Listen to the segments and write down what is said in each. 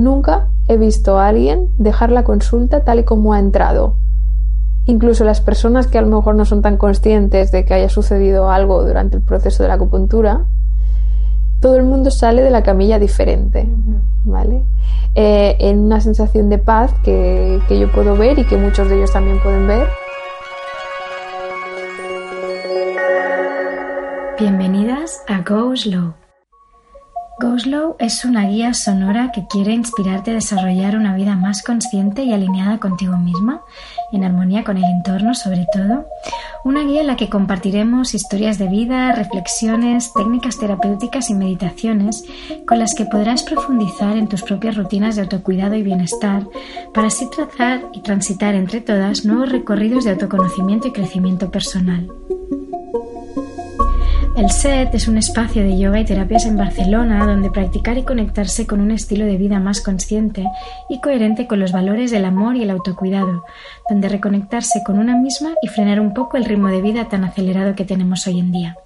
Nunca he visto a alguien dejar la consulta tal y como ha entrado. Incluso las personas que a lo mejor no son tan conscientes de que haya sucedido algo durante el proceso de la acupuntura, todo el mundo sale de la camilla diferente, ¿vale? Eh, en una sensación de paz que, que yo puedo ver y que muchos de ellos también pueden ver. Bienvenidas a Go Slow. Go Slow es una guía sonora que quiere inspirarte a desarrollar una vida más consciente y alineada contigo misma, en armonía con el entorno sobre todo. Una guía en la que compartiremos historias de vida, reflexiones, técnicas terapéuticas y meditaciones con las que podrás profundizar en tus propias rutinas de autocuidado y bienestar para así trazar y transitar entre todas nuevos recorridos de autoconocimiento y crecimiento personal. El SET es un espacio de yoga y terapias en Barcelona donde practicar y conectarse con un estilo de vida más consciente y coherente con los valores del amor y el autocuidado, donde reconectarse con una misma y frenar un poco el ritmo de vida tan acelerado que tenemos hoy en día.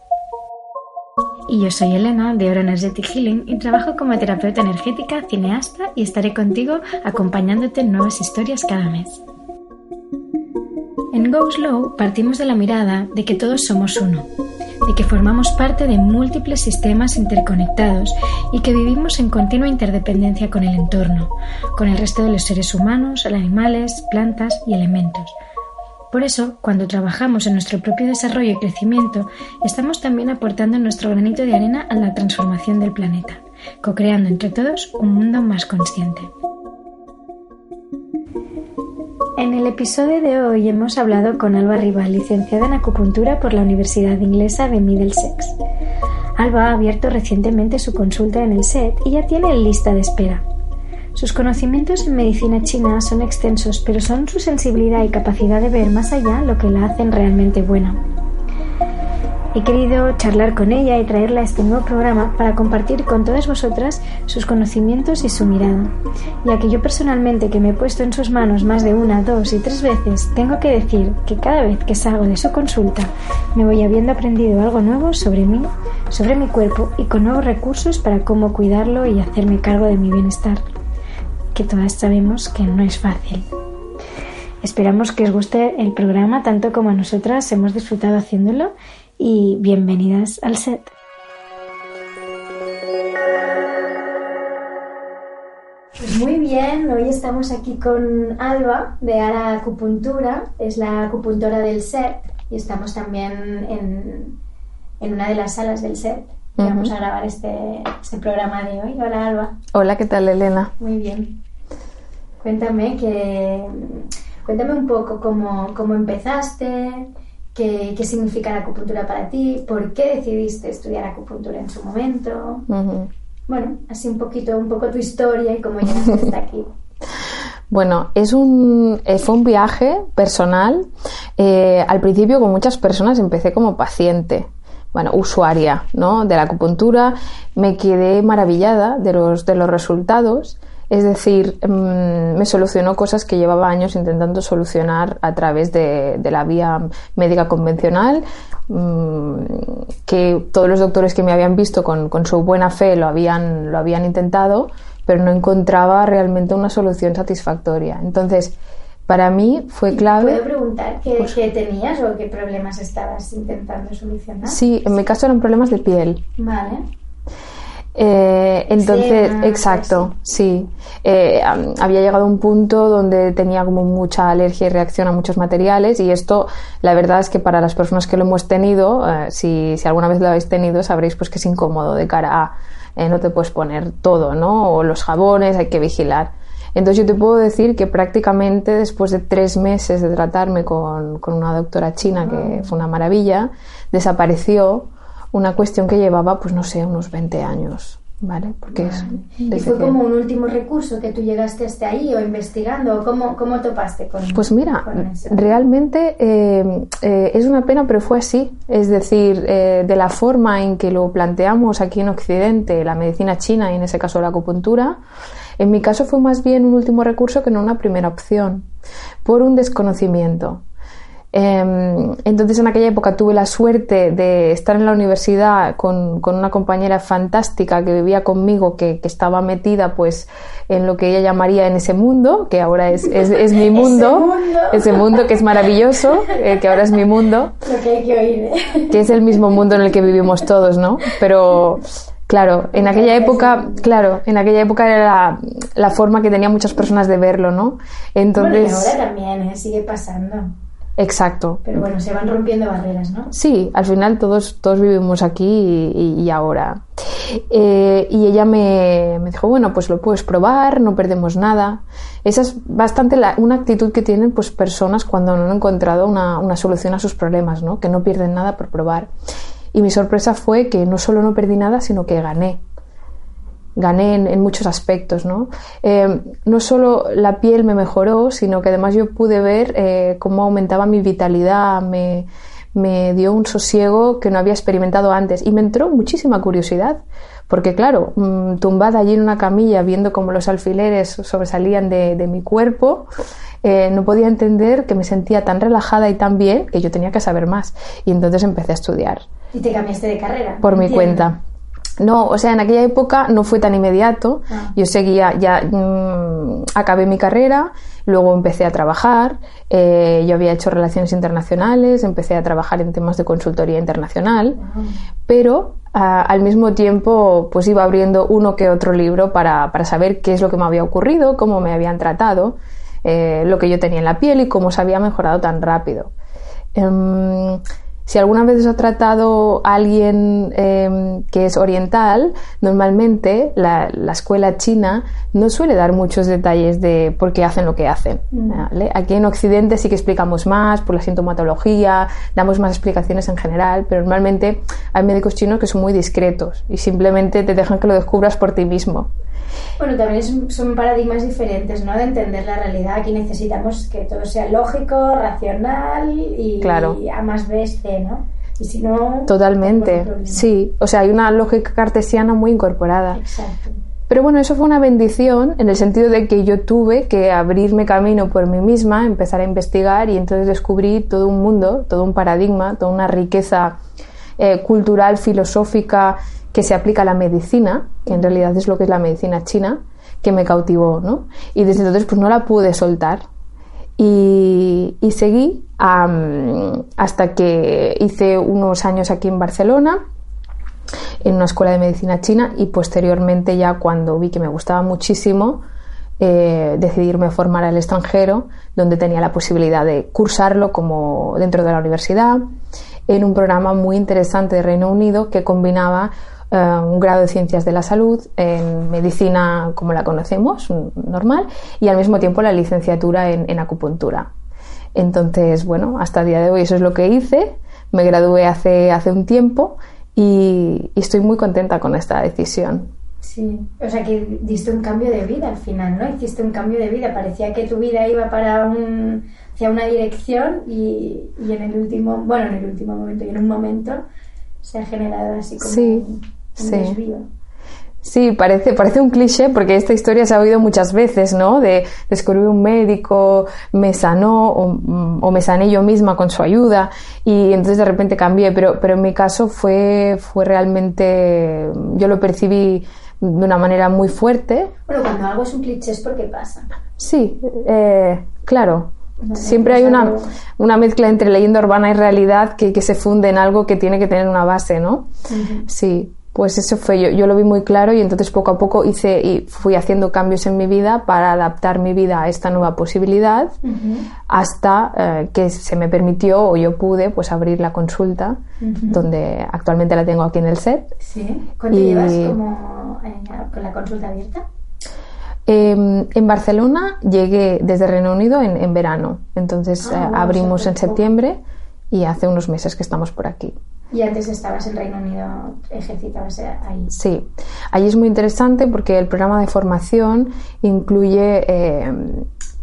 Y yo soy Elena de Oro Energetic Healing y trabajo como terapeuta energética, cineasta y estaré contigo acompañándote en nuevas historias cada mes. En Go Slow partimos de la mirada de que todos somos uno, de que formamos parte de múltiples sistemas interconectados y que vivimos en continua interdependencia con el entorno, con el resto de los seres humanos, animales, plantas y elementos. Por eso, cuando trabajamos en nuestro propio desarrollo y crecimiento, estamos también aportando nuestro granito de arena a la transformación del planeta, co-creando entre todos un mundo más consciente. En el episodio de hoy hemos hablado con Alba Rival, licenciada en acupuntura por la Universidad Inglesa de Middlesex. Alba ha abierto recientemente su consulta en el SET y ya tiene lista de espera. Sus conocimientos en medicina china son extensos, pero son su sensibilidad y capacidad de ver más allá lo que la hacen realmente buena. He querido charlar con ella y traerla a este nuevo programa para compartir con todas vosotras sus conocimientos y su mirada, ya que yo personalmente que me he puesto en sus manos más de una, dos y tres veces, tengo que decir que cada vez que salgo de su consulta me voy habiendo aprendido algo nuevo sobre mí, sobre mi cuerpo y con nuevos recursos para cómo cuidarlo y hacerme cargo de mi bienestar, que todas sabemos que no es fácil. Esperamos que os guste el programa tanto como a nosotras hemos disfrutado haciéndolo y bienvenidas al set. Pues muy bien, hoy estamos aquí con Alba de Ara Acupuntura, es la acupuntora del set y estamos también en, en una de las salas del set. Vamos a grabar este, este, programa de hoy. Hola Alba. Hola, ¿qué tal Elena? Muy bien. Cuéntame que cuéntame un poco cómo, cómo empezaste, qué, significa la acupuntura para ti, por qué decidiste estudiar acupuntura en su momento. Bueno, así un poquito, un poco tu historia y cómo llegaste hasta aquí. Bueno, es un, eh, fue un viaje personal. Eh, al principio, con muchas personas, empecé como paciente, bueno, usuaria, ¿no? De la acupuntura. Me quedé maravillada de los, de los resultados es decir, mm, me solucionó cosas que llevaba años intentando solucionar a través de, la vía médica convencional, mm, que todos los doctores que me habían visto con, su buena fe lo habían, lo habían intentado, pero no encontraba realmente una solución satisfactoria. Entonces, para mí fue clave. ¿Puedo preguntar qué, pues qué, tenías o qué problemas estabas intentando solucionar? Sí, en mi caso eran problemas de piel. Vale. Eh, entonces, exacto, sí. Eh, había llegado a un punto donde tenía como mucha alergia y reacción a muchos materiales y esto, la verdad es que para las personas que lo hemos tenido, eh, si, si, alguna vez lo habéis tenido, sabréis pues que es incómodo de cara a no te puedes poner todo, ¿no? O los jabones, hay que vigilar. Entonces yo te puedo decir que prácticamente después de tres meses de tratarme con, con una doctora china, que fue una maravilla, desapareció una cuestión que llevaba, pues no sé, unos 20 años. ¿Vale? Porque es ¿Y fue como un último recurso que tú llegaste hasta ahí o investigando? ¿Cómo, cómo topaste con Pues mira, realmente eh, eh, es una pena, pero fue así. Es decir, eh, de la forma en que lo planteamos aquí en Occidente, la medicina china y en ese caso la acupuntura, en mi caso fue más bien un último recurso que no una primera opción, por un desconocimiento. Em, entonces en aquella época tuve la suerte de estar en la universidad con, una compañera fantástica que vivía conmigo, que, estaba metida pues en lo que ella llamaría en ese mundo, que ahora es, es, mi mundo, ese mundo, que es maravilloso, eh, que ahora es mi mundo. Lo que hay que oír. ¿eh? Que es el mismo mundo en el que vivimos todos, ¿no? Pero Claro, en aquella época, claro, en aquella época era la, forma que tenían muchas personas de verlo, ¿no? Entonces. Bueno, ahora también, ¿eh? sigue pasando. Exacto. Pero bueno, se van rompiendo barreras, ¿no? Sí, al final todos, todos vivimos aquí y, ahora. Eh, y ella me, dijo, bueno, pues lo puedes probar, no perdemos nada. Esa es bastante una actitud que tienen pues personas cuando no han encontrado una, una solución a sus problemas, ¿no? Que no pierden nada por probar. Y mi sorpresa fue que no solo no perdí nada, sino que gané gané en, muchos aspectos, ¿no? Eh, no solo la piel me mejoró, sino que además yo pude ver eh, cómo aumentaba mi vitalidad, me, dio un sosiego que no había experimentado antes y me entró muchísima curiosidad, porque claro, mm, tumbada allí en una camilla viendo cómo los alfileres sobresalían de, mi cuerpo, eh, no podía entender que me sentía tan relajada y tan bien que yo tenía que saber más. Y entonces empecé a estudiar. ¿Y te cambiaste de carrera? Por mi cuenta. No, o sea, en aquella época no fue tan inmediato. Ah. Yo seguía, ya mm, acabé mi carrera, luego empecé a trabajar. Eh, yo había hecho relaciones internacionales, empecé a trabajar en temas de consultoría internacional, pero ah, al mismo tiempo, pues iba abriendo uno que otro libro para, para, saber qué es lo que me había ocurrido, cómo me habían tratado, eh, lo que yo tenía en la piel y cómo se había mejorado tan rápido. Em, si alguna vez os ha tratado alguien em, que es oriental, normalmente la, escuela china no suele dar muchos detalles de por qué hacen lo que hacen. Mm. Aquí en Occidente sí que explicamos más por la sintomatología, damos más explicaciones en general, pero normalmente hay médicos chinos que son muy discretos y simplemente te dejan que lo descubras por ti mismo. Bueno, también son paradigmas diferentes, ¿no? De entender la realidad. Aquí necesitamos que todo sea lógico, racional y, A más B Y si no... Totalmente, sí. O sea, hay una lógica cartesiana muy incorporada. Exacto. Pero bueno, eso fue una bendición en el sentido de que yo tuve que abrirme camino por mí misma, empezar a investigar y entonces descubrí todo un mundo, todo un paradigma, toda una riqueza eh, cultural, filosófica que se aplica a la medicina, que en realidad es lo que es la medicina china, que me cautivó, ¿no? Y desde entonces pues no la pude soltar. Y, seguí hasta que hice unos años aquí en Barcelona, en una escuela de medicina china, y posteriormente ya cuando vi que me gustaba muchísimo, eh, decidirme formar al extranjero, donde tenía la posibilidad de cursarlo como dentro de la universidad, en un programa muy interesante de Reino Unido que combinaba eh, un grado de ciencias de la salud en medicina como la conocemos, normal, y al mismo tiempo la licenciatura en, acupuntura. Entonces, bueno, hasta el día de hoy eso es lo que hice. Me gradué hace, hace un tiempo y, estoy muy contenta con esta decisión. Sí, o sea que diste un cambio de vida al final, ¿no? Hiciste un cambio de vida. Parecía que tu vida iba para un, hacia una dirección y, y en el último, bueno, en el último momento y en un momento se ha generado así como sí sí. Sí, parece, parece un cliché porque esta historia se ha oído muchas veces, ¿no? De descubrir un médico, me sanó o, me sané yo misma con su ayuda y entonces de repente cambié, pero, pero en mi caso fue, fue realmente, yo lo percibí de una manera muy fuerte. Bueno, cuando algo es un cliché es porque pasa. Sí, eh, claro. Siempre hay una, una, mezcla entre leyenda urbana y realidad que, que, se funde en algo que tiene que tener una base, ¿no? Sí pues eso fue yo, yo lo vi muy claro y entonces poco a poco hice y fui haciendo cambios en mi vida para adaptar mi vida a esta nueva posibilidad hasta eh, que se me permitió o yo pude pues abrir la consulta donde actualmente la tengo aquí en el set. Sí. ¿Cuánto llevas como, eh, con la consulta abierta? Em, en Barcelona llegué desde Reino Unido en, verano, entonces ah, eh, abrimos en septiembre y hace unos meses que estamos por aquí. Y antes estabas en Reino Unido, ejercitabas ahí. Sí, allí es muy interesante porque el programa de formación incluye eh,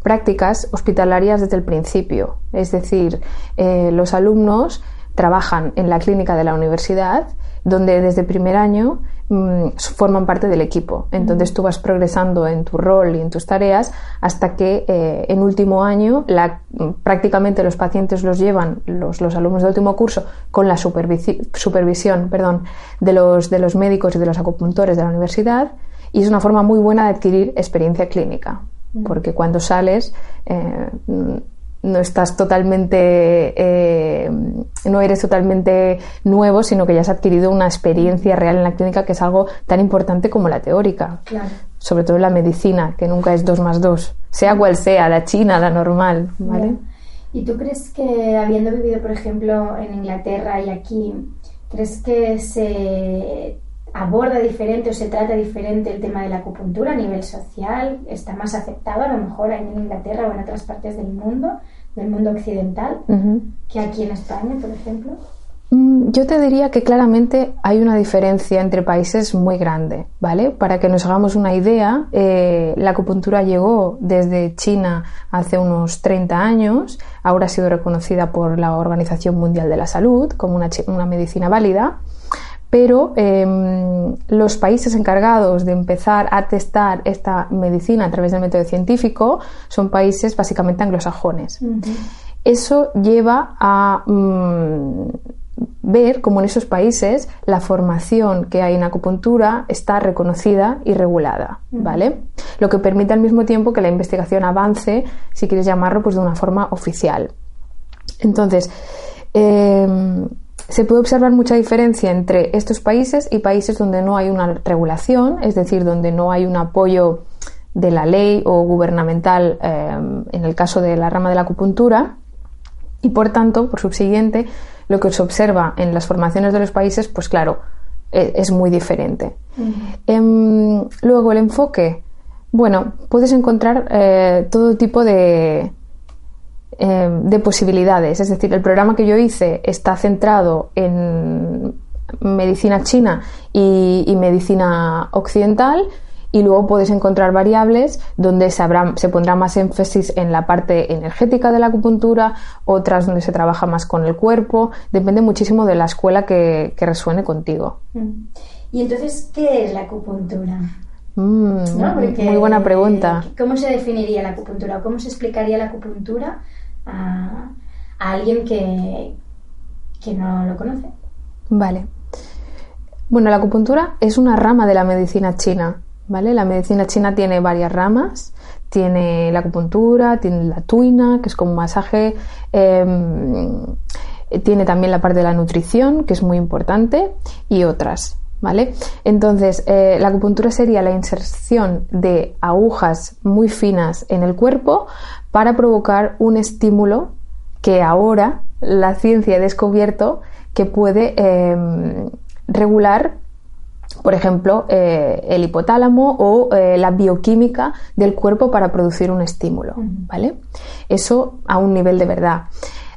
prácticas hospitalarias desde el principio. Es decir, eh, los alumnos trabajan en la clínica de la universidad, donde desde primer año mm, forman parte del equipo. Entonces tú vas progresando en tu rol y en tus tareas hasta que eh, en último año la, prácticamente los pacientes los llevan los, los alumnos de último curso con la supervisión perdón, de, los, de los médicos y de los acupuntores de la universidad. Y es una forma muy buena de adquirir experiencia clínica porque cuando sales eh, no estás totalmente, eh, no eres totalmente nuevo, sino que ya has adquirido una experiencia real en la clínica que es algo tan importante como la teórica. Sobre todo en la medicina, que nunca es dos más dos, sea cual sea, la china, la normal, ¿vale? ¿Y tú crees que, habiendo vivido, por ejemplo, en Inglaterra y aquí, crees que se aborda diferente o se trata diferente el tema de la acupuntura a nivel social, está más aceptado a lo mejor en Inglaterra o en otras partes del mundo, del mundo occidental, que aquí en España, por ejemplo. Mm, yo te diría que claramente hay una diferencia entre países muy grande, ¿vale? Para que nos hagamos una idea, eh, la acupuntura llegó desde China hace unos 30 años, ahora ha sido reconocida por la Organización Mundial de la Salud como una, una medicina válida pero em, los países encargados de empezar a testar esta medicina a través del método científico son países básicamente anglosajones. Eso lleva a mm, ver cómo en esos países la formación que hay en acupuntura está reconocida y regulada, ¿vale? Lo que permite al mismo tiempo que la investigación avance, si quieres llamarlo, pues de una forma oficial. Entonces, em, se puede observar mucha diferencia entre estos países y países donde no hay una regulación, es decir, donde no hay un apoyo de la ley o gubernamental eh, en el caso de la rama de la acupuntura y por tanto, por subsiguiente, lo que se observa en las formaciones de los países, pues claro, e, es, muy diferente. Em, luego, el enfoque. Bueno, puedes encontrar eh, todo tipo de, eh, de posibilidades. Es decir, el programa que yo hice está centrado en medicina china y, medicina occidental y luego puedes encontrar variables donde se, se, pondrá más énfasis en la parte energética de la acupuntura, otras donde se trabaja más con el cuerpo, depende muchísimo de la escuela que, resuene contigo. Mm. ¿Y entonces qué es la acupuntura? Mm, muy buena pregunta. ¿Cómo se definiría la acupuntura? ¿Cómo se explicaría la acupuntura a, alguien que, que no lo conoce. Vale. Bueno, la acupuntura es una rama de la medicina china, ¿vale? La medicina china tiene varias ramas. Tiene la acupuntura, tiene la tuina, que es como un masaje. Em, tiene también la parte de la nutrición, que es muy importante, y otras. ¿Vale? Entonces, eh, la acupuntura sería la inserción de agujas muy finas en el cuerpo para provocar un estímulo que ahora la ciencia ha descubierto que puede em, regular, por ejemplo, eh, el hipotálamo o eh, la bioquímica del cuerpo para producir un estímulo. ¿vale? Eso a un nivel de verdad.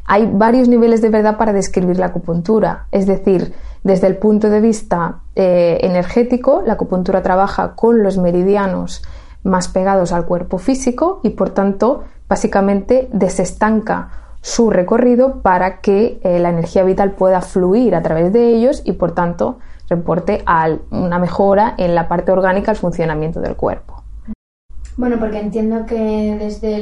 Hay varios niveles de verdad para describir la acupuntura, es decir, desde el punto de vista eh, energético, la acupuntura trabaja con los meridianos más pegados al cuerpo físico y por tanto básicamente desestanca su recorrido para que eh, la energía vital pueda fluir a través de ellos y por tanto reporte a una mejora en la parte orgánica del funcionamiento del cuerpo. Bueno, porque entiendo que desde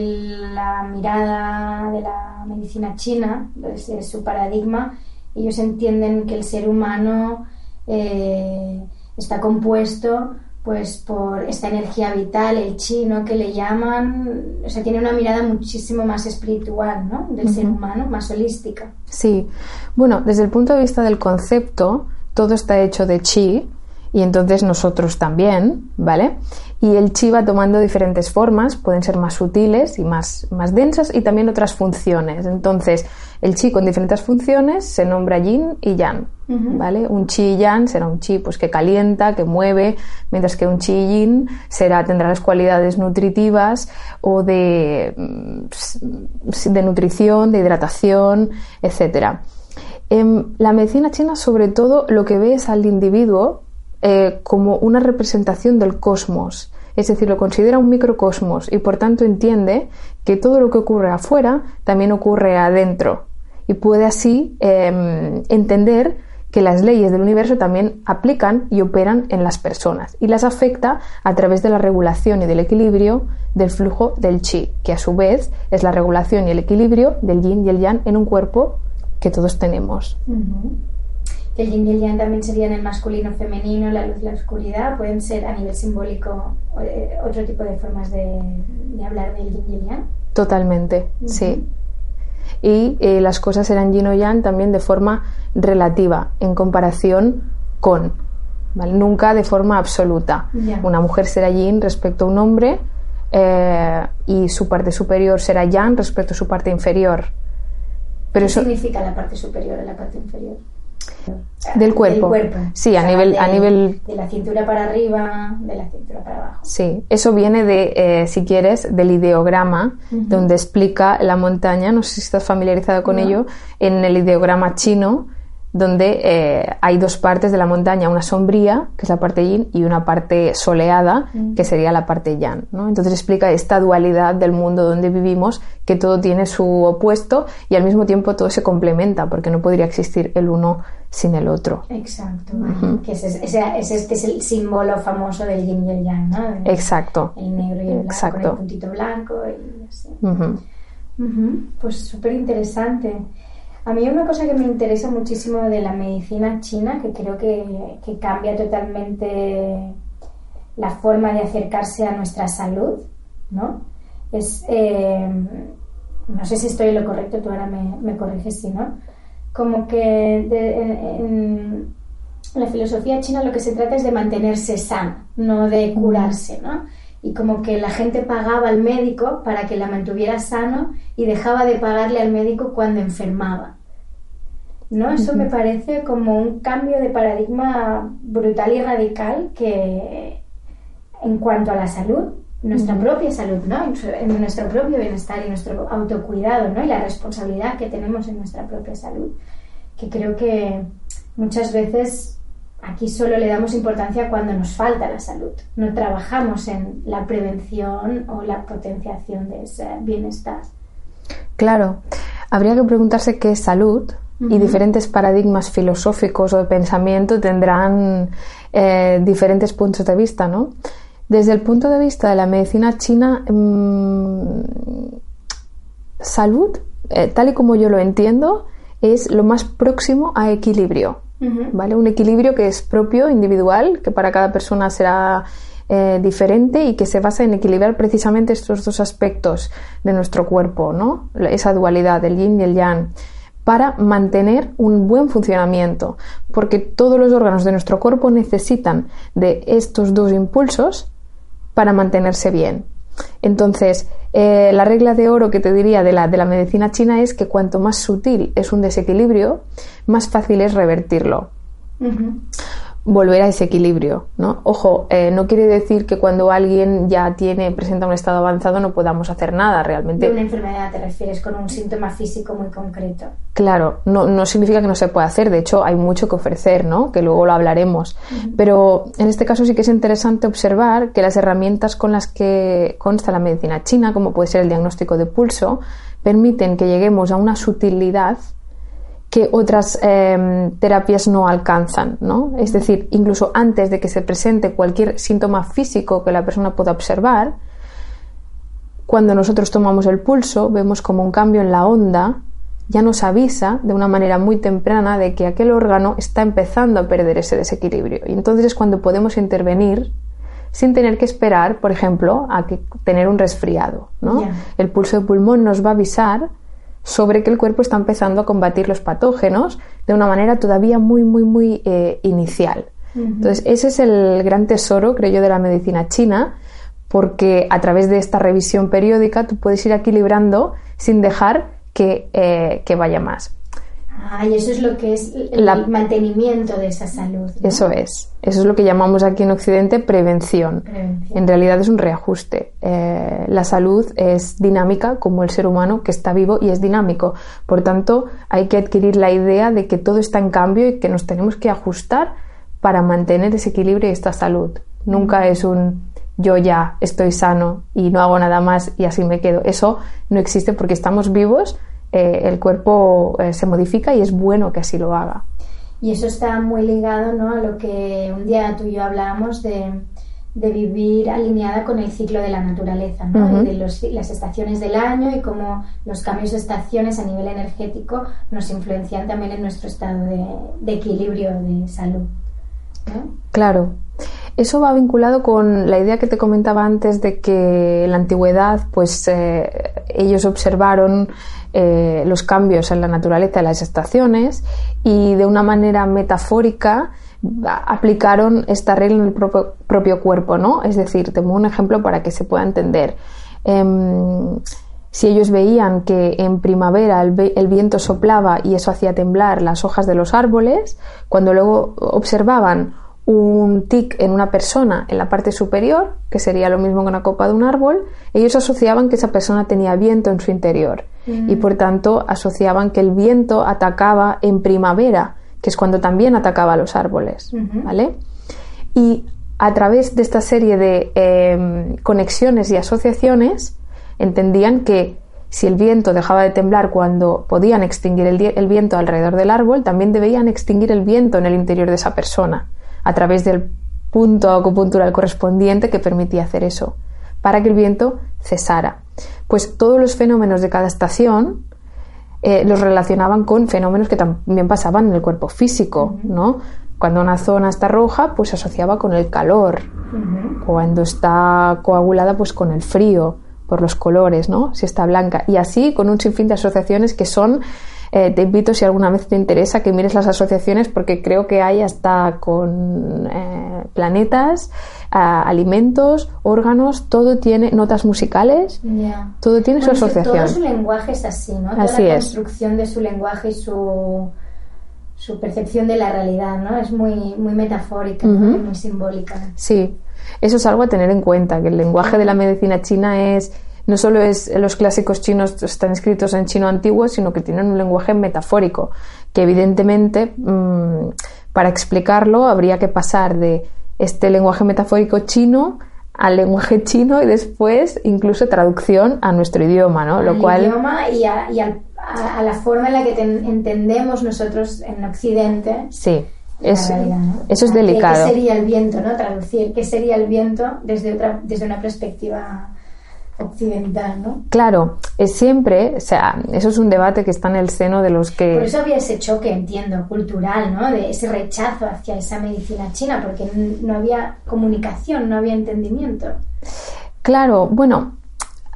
la mirada de la medicina china, desde su paradigma, ellos entienden que el ser humano eh, está compuesto pues por esta energía vital, el chi, ¿no? Que le llaman, o sea, tiene una mirada muchísimo más espiritual, ¿no? Del ser humano, más holística. Sí. Bueno, desde el punto de vista del concepto, todo está hecho de chi y entonces nosotros también, ¿vale? y el chi va tomando diferentes formas, pueden ser más sutiles y más, más densas y también otras funciones. Entonces, el chi con diferentes funciones se nombra yin y yang, ¿vale? Un chi yang será un chi pues que calienta, que mueve, mientras que un chi yin será tendrá las cualidades nutritivas o de, mm, de nutrición, de hidratación, etcétera. En la medicina china, sobre todo, lo que ve es al individuo eh, como una representación del cosmos, es decir, lo considera un microcosmos y por tanto entiende que todo lo que ocurre afuera también ocurre adentro. Y puede así em, entender que las leyes del universo también aplican y operan en las personas y las afecta a través de la regulación y del equilibrio del flujo del chi, que a su vez es la regulación y el equilibrio del yin y el yang en un cuerpo que todos tenemos. El yin y el yang también serían el masculino, femenino, la luz y la oscuridad. Pueden ser a nivel simbólico eh, otro tipo de formas de, hablar del yin y el yang. Totalmente, sí y eh, las cosas eran yin o yang también de forma relativa en comparación con, nunca de forma absoluta. Una mujer será yin respecto a un hombre eh, y su parte superior será yang respecto a su parte inferior. Pero ¿Qué significa la parte superior a la parte inferior? Del cuerpo. Sí, a nivel, a nivel... De la cintura para arriba, de la cintura para abajo. Sí, eso viene de, eh, si quieres, del ideograma, donde explica la montaña, no sé si estás familiarizado con ello, en el ideograma chino, donde eh, hay dos partes de la montaña, una sombría, que es la parte yin, y una parte soleada, mm. que sería la parte yang. ¿no? Entonces explica esta dualidad del mundo donde vivimos, que todo tiene su opuesto y al mismo tiempo todo se complementa, porque no podría existir el uno sin el otro. Exacto, que es, este es el símbolo famoso del yin y el yang, ¿no? Exacto. El negro y el blanco, Con el puntito blanco y así. Pues súper interesante. A mí una cosa que me interesa muchísimo de la medicina china, que creo que, cambia totalmente la forma de acercarse a nuestra salud, ¿no? Es, eh, no sé si estoy en lo correcto, tú ahora me, corriges si no, como que en, la filosofía china lo que se trata es de mantenerse sano, no de curarse, ¿no? Y como que la gente pagaba al médico para que la mantuviera sano y dejaba de pagarle al médico cuando enfermaba. ¿No? Eso me parece como un cambio de paradigma brutal y radical que en cuanto a la salud, nuestra propia salud, ¿no? En nuestro propio bienestar y nuestro autocuidado, ¿no? Y la responsabilidad que tenemos en nuestra propia salud, que creo que muchas veces Aquí solo le damos importancia cuando nos falta la salud. No trabajamos en la prevención o la potenciación de ese bienestar. Claro, habría que preguntarse qué es salud y diferentes paradigmas filosóficos o de pensamiento tendrán eh, diferentes puntos de vista, ¿no? Desde el punto de vista de la medicina china, mm, salud, eh, tal y como yo lo entiendo, es lo más próximo a equilibrio. ¿Vale? Un equilibrio que es propio, individual, que para cada persona será eh, diferente y que se basa en equilibrar precisamente estos dos aspectos de nuestro cuerpo, ¿no? Esa dualidad, el yin y el yang para mantener un buen funcionamiento, porque todos los órganos de nuestro cuerpo necesitan de estos dos impulsos para mantenerse bien. Entonces, eh, la regla de oro que te diría de la, de la medicina china es que cuanto más sutil es un desequilibrio, más fácil es revertirlo volver a ese equilibrio, ¿no? Ojo, eh, no quiere decir que cuando alguien ya tiene, presenta un estado avanzado no podamos hacer nada realmente. De una enfermedad te refieres con un síntoma físico muy concreto. Claro, no, no significa que no se pueda hacer, de hecho hay mucho que ofrecer, ¿no? Que luego lo hablaremos. Pero en este caso sí que es interesante observar que las herramientas con las que consta la medicina china, como puede ser el diagnóstico de pulso, permiten que lleguemos a una sutilidad que otras em, terapias no alcanzan, ¿no? Es decir, incluso antes de que se presente cualquier síntoma físico que la persona pueda observar, cuando nosotros tomamos el pulso, vemos como un cambio en la onda ya nos avisa de una manera muy temprana de que aquel órgano está empezando a perder ese desequilibrio. Y entonces es cuando podemos intervenir sin tener que esperar, por ejemplo, a que tener un resfriado. ¿no? El pulso de pulmón nos va a avisar sobre que el cuerpo está empezando a combatir los patógenos de una manera todavía muy, muy, muy eh, inicial. Entonces, ese es el gran tesoro, creo yo, de la medicina china, porque a través de esta revisión periódica tú puedes ir equilibrando sin dejar que, eh, que vaya más. Ah, y eso es lo que es el mantenimiento de esa salud. Eso es. Eso es lo que llamamos aquí en Occidente prevención. En realidad es un reajuste. Eh, la salud es dinámica como el ser humano que está vivo y es dinámico. Por tanto, hay que adquirir la idea de que todo está en cambio y que nos tenemos que ajustar para mantener ese equilibrio y esta salud. Nunca es un yo ya estoy sano y no hago nada más y así me quedo. Eso no existe porque estamos vivos eh, el cuerpo eh, se modifica y es bueno que así lo haga. Y eso está muy ligado ¿no? a lo que un día tú y yo hablábamos de, de vivir alineada con el ciclo de la naturaleza, ¿no? de los, las estaciones del año y cómo los cambios de estaciones a nivel energético nos influencian también en nuestro estado de, de equilibrio de salud. Claro. Eso va vinculado con la idea que te comentaba antes de que en la antigüedad, pues eh, ellos observaron eh, los cambios en la naturaleza de las estaciones y de una manera metafórica aplicaron esta regla en el propio, cuerpo, ¿no? Es decir, tengo un ejemplo para que se pueda entender. Em, si ellos veían que en primavera el, el, viento soplaba y eso hacía temblar las hojas de los árboles, cuando luego observaban un tic en una persona en la parte superior, que sería lo mismo que una copa de un árbol, ellos asociaban que esa persona tenía viento en su interior y por tanto asociaban que el viento atacaba en primavera, que es cuando también atacaba a los árboles, ¿vale? Y a través de esta serie de em, conexiones y asociaciones entendían que si el viento dejaba de temblar cuando podían extinguir el viento alrededor del árbol, también debían extinguir el viento en el interior de esa persona a través del punto acupuntural correspondiente que permitía hacer eso, para que el viento cesara. Pues todos los fenómenos de cada estación eh, los relacionaban con fenómenos que también pasaban en el cuerpo físico, ¿no? Cuando una zona está roja, pues se asociaba con el calor. Cuando está coagulada, pues con el frío, por los colores, ¿no? Si está blanca. Y así con un sinfín de asociaciones que son eh, te invito si alguna vez te interesa que mires las asociaciones porque creo que hay hasta con eh, planetas, alimentos, órganos, todo tiene notas musicales, todo tiene su asociación. Todo su lenguaje es así, ¿no? Toda la construcción de su lenguaje y su su percepción de la realidad, ¿no? Es muy, muy metafórica, muy simbólica. Sí, eso es algo a tener en cuenta, que el lenguaje de la medicina china es no solo es los clásicos chinos están escritos en chino antiguo, sino que tienen un lenguaje metafórico, que evidentemente mm, para explicarlo habría que pasar de este lenguaje metafórico chino al lenguaje chino y después incluso traducción a nuestro idioma, ¿no? Lo cual idioma y, a, a, la forma en la que entendemos nosotros en Occidente. Sí. eso es delicado. ¿Qué sería el viento, no? Traducir qué sería el viento desde otra desde una perspectiva occidental, ¿no? Claro, es siempre, o sea, eso es un debate que está en el seno de los que... Por eso había ese choque, entiendo, cultural, ¿no? De ese rechazo hacia esa medicina china, porque no había comunicación, no había entendimiento. Claro, bueno,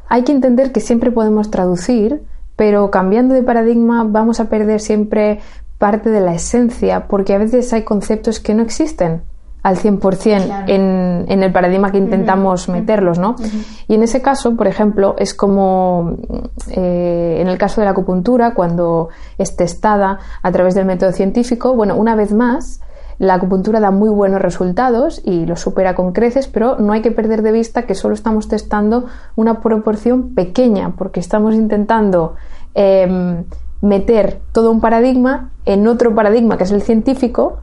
hay que entender que siempre podemos traducir, pero cambiando de paradigma vamos a perder siempre parte de la esencia, porque a veces hay conceptos que no existen al 100% en, en, el paradigma que intentamos meterlos, ¿no? Y en ese caso, por ejemplo, es como eh, en el caso de la acupuntura, cuando es testada a través del método científico, bueno, una vez más, la acupuntura da muy buenos resultados y lo supera con creces, pero no hay que perder de vista que solo estamos testando una proporción pequeña, porque estamos intentando em, meter todo un paradigma en otro paradigma que es el científico,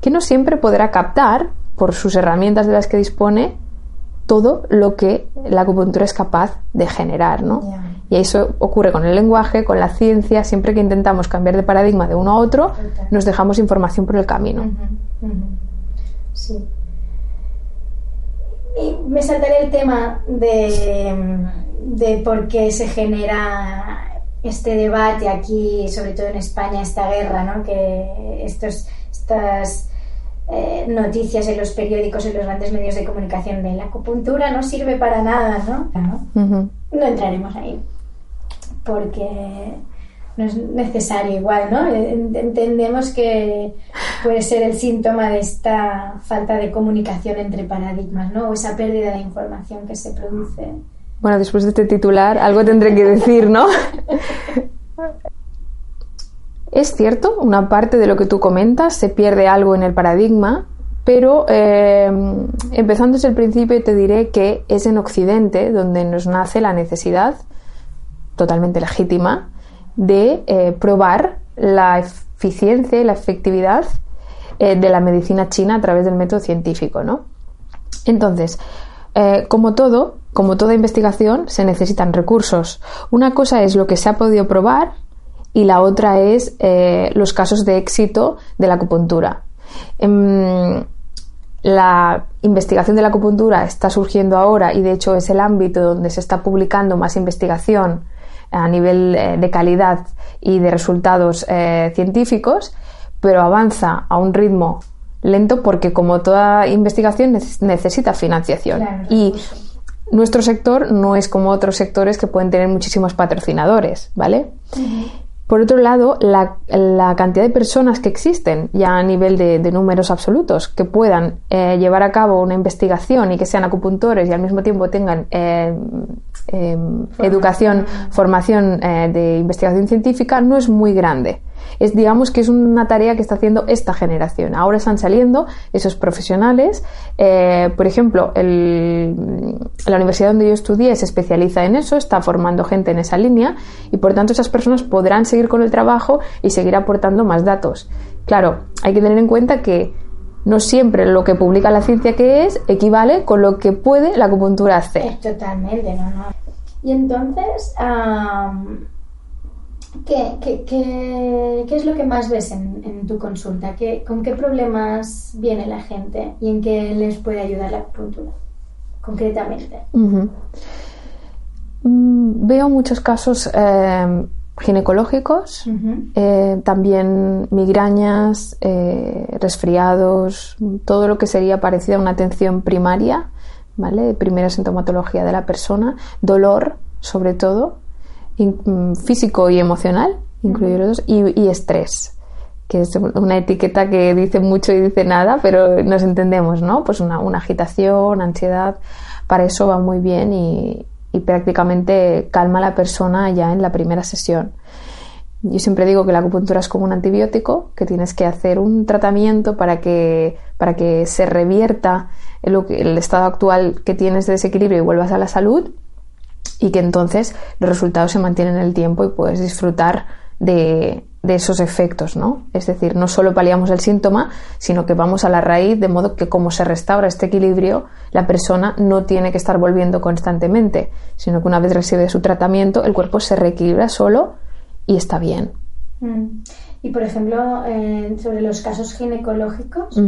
que no siempre podrá captar, por sus herramientas de las que dispone, todo lo que la acupuntura es capaz de generar, ¿no? Y eso ocurre con el lenguaje, con la ciencia, siempre que intentamos cambiar de paradigma de uno a otro, nos dejamos información por el camino. Sí. Y me saltaré el tema de, de por qué se genera este debate aquí, sobre todo en España, esta guerra, ¿no? Que estos, estas eh, noticias en los periódicos, en los grandes medios de comunicación de la acupuntura no sirve para nada, ¿no? No entraremos ahí, porque no es necesario igual, ¿no? Entendemos que puede ser el síntoma de esta falta de comunicación entre paradigmas, ¿no? O esa pérdida de información que se produce. Bueno, después de este titular, algo tendré que decir, ¿no? Es cierto, una parte de lo que tú comentas se pierde algo en el paradigma, pero eh, empezando desde el principio te diré que es en Occidente donde nos nace la necesidad, totalmente legítima, de eh, probar la eficiencia y la efectividad eh, de la medicina china a través del método científico, ¿no? Entonces, como todo, como toda investigación, se necesitan recursos. Una cosa es lo que se ha podido probar y la otra es eh, los casos de éxito de la acupuntura. Em, la investigación de la acupuntura está surgiendo ahora y de hecho es el ámbito donde se está publicando más investigación a nivel eh, de calidad y de resultados eh, científicos, pero avanza a un ritmo lento porque como toda investigación necesita financiación y nuestro sector no es como otros sectores que pueden tener muchísimos patrocinadores, ¿vale? Por otro lado, la, cantidad de personas que existen ya a nivel de, números absolutos que puedan eh, llevar a cabo una investigación y que sean acupuntores y al mismo tiempo tengan eh, em, educación, formación eh, de investigación científica no es muy grande es digamos que es una tarea que está haciendo esta generación. Ahora están saliendo esos profesionales. Eh, por ejemplo, la universidad donde yo estudié se especializa en eso, está formando gente en esa línea y por tanto esas personas podrán seguir con el trabajo y seguir aportando más datos. Claro, hay que tener en cuenta que no siempre lo que publica la ciencia que es equivale con lo que puede la acupuntura hacer. Totalmente, no, no. Y entonces, ¿Qué, qué, qué, qué es lo que más ves en, en tu consulta? ¿Qué, ¿Con qué problemas viene la gente y en qué les puede ayudar la acupuntura concretamente? Mm, veo muchos casos eh, ginecológicos, eh, también migrañas, eh, resfriados, todo lo que sería parecido a una atención primaria, ¿vale? Primera sintomatología de la persona, dolor sobre todo, físico y emocional, incluidos, y, y estrés que es una etiqueta que dice mucho y dice nada, pero nos entendemos, ¿no? Pues una, agitación, ansiedad, para eso va muy bien y, y, prácticamente calma a la persona ya en la primera sesión. Yo siempre digo que la acupuntura es como un antibiótico, que tienes que hacer un tratamiento para que, para que se revierta el estado actual que tienes de desequilibrio y vuelvas a la salud y que entonces los resultados se mantienen en el tiempo y puedes disfrutar de, esos efectos, ¿no? Es decir, no solo paliamos el síntoma, sino que vamos a la raíz, de modo que como se restaura este equilibrio, la persona no tiene que estar volviendo constantemente, sino que una vez recibe su tratamiento, el cuerpo se reequilibra solo y está bien. Mm. Y, por ejemplo, eh, sobre los casos ginecológicos,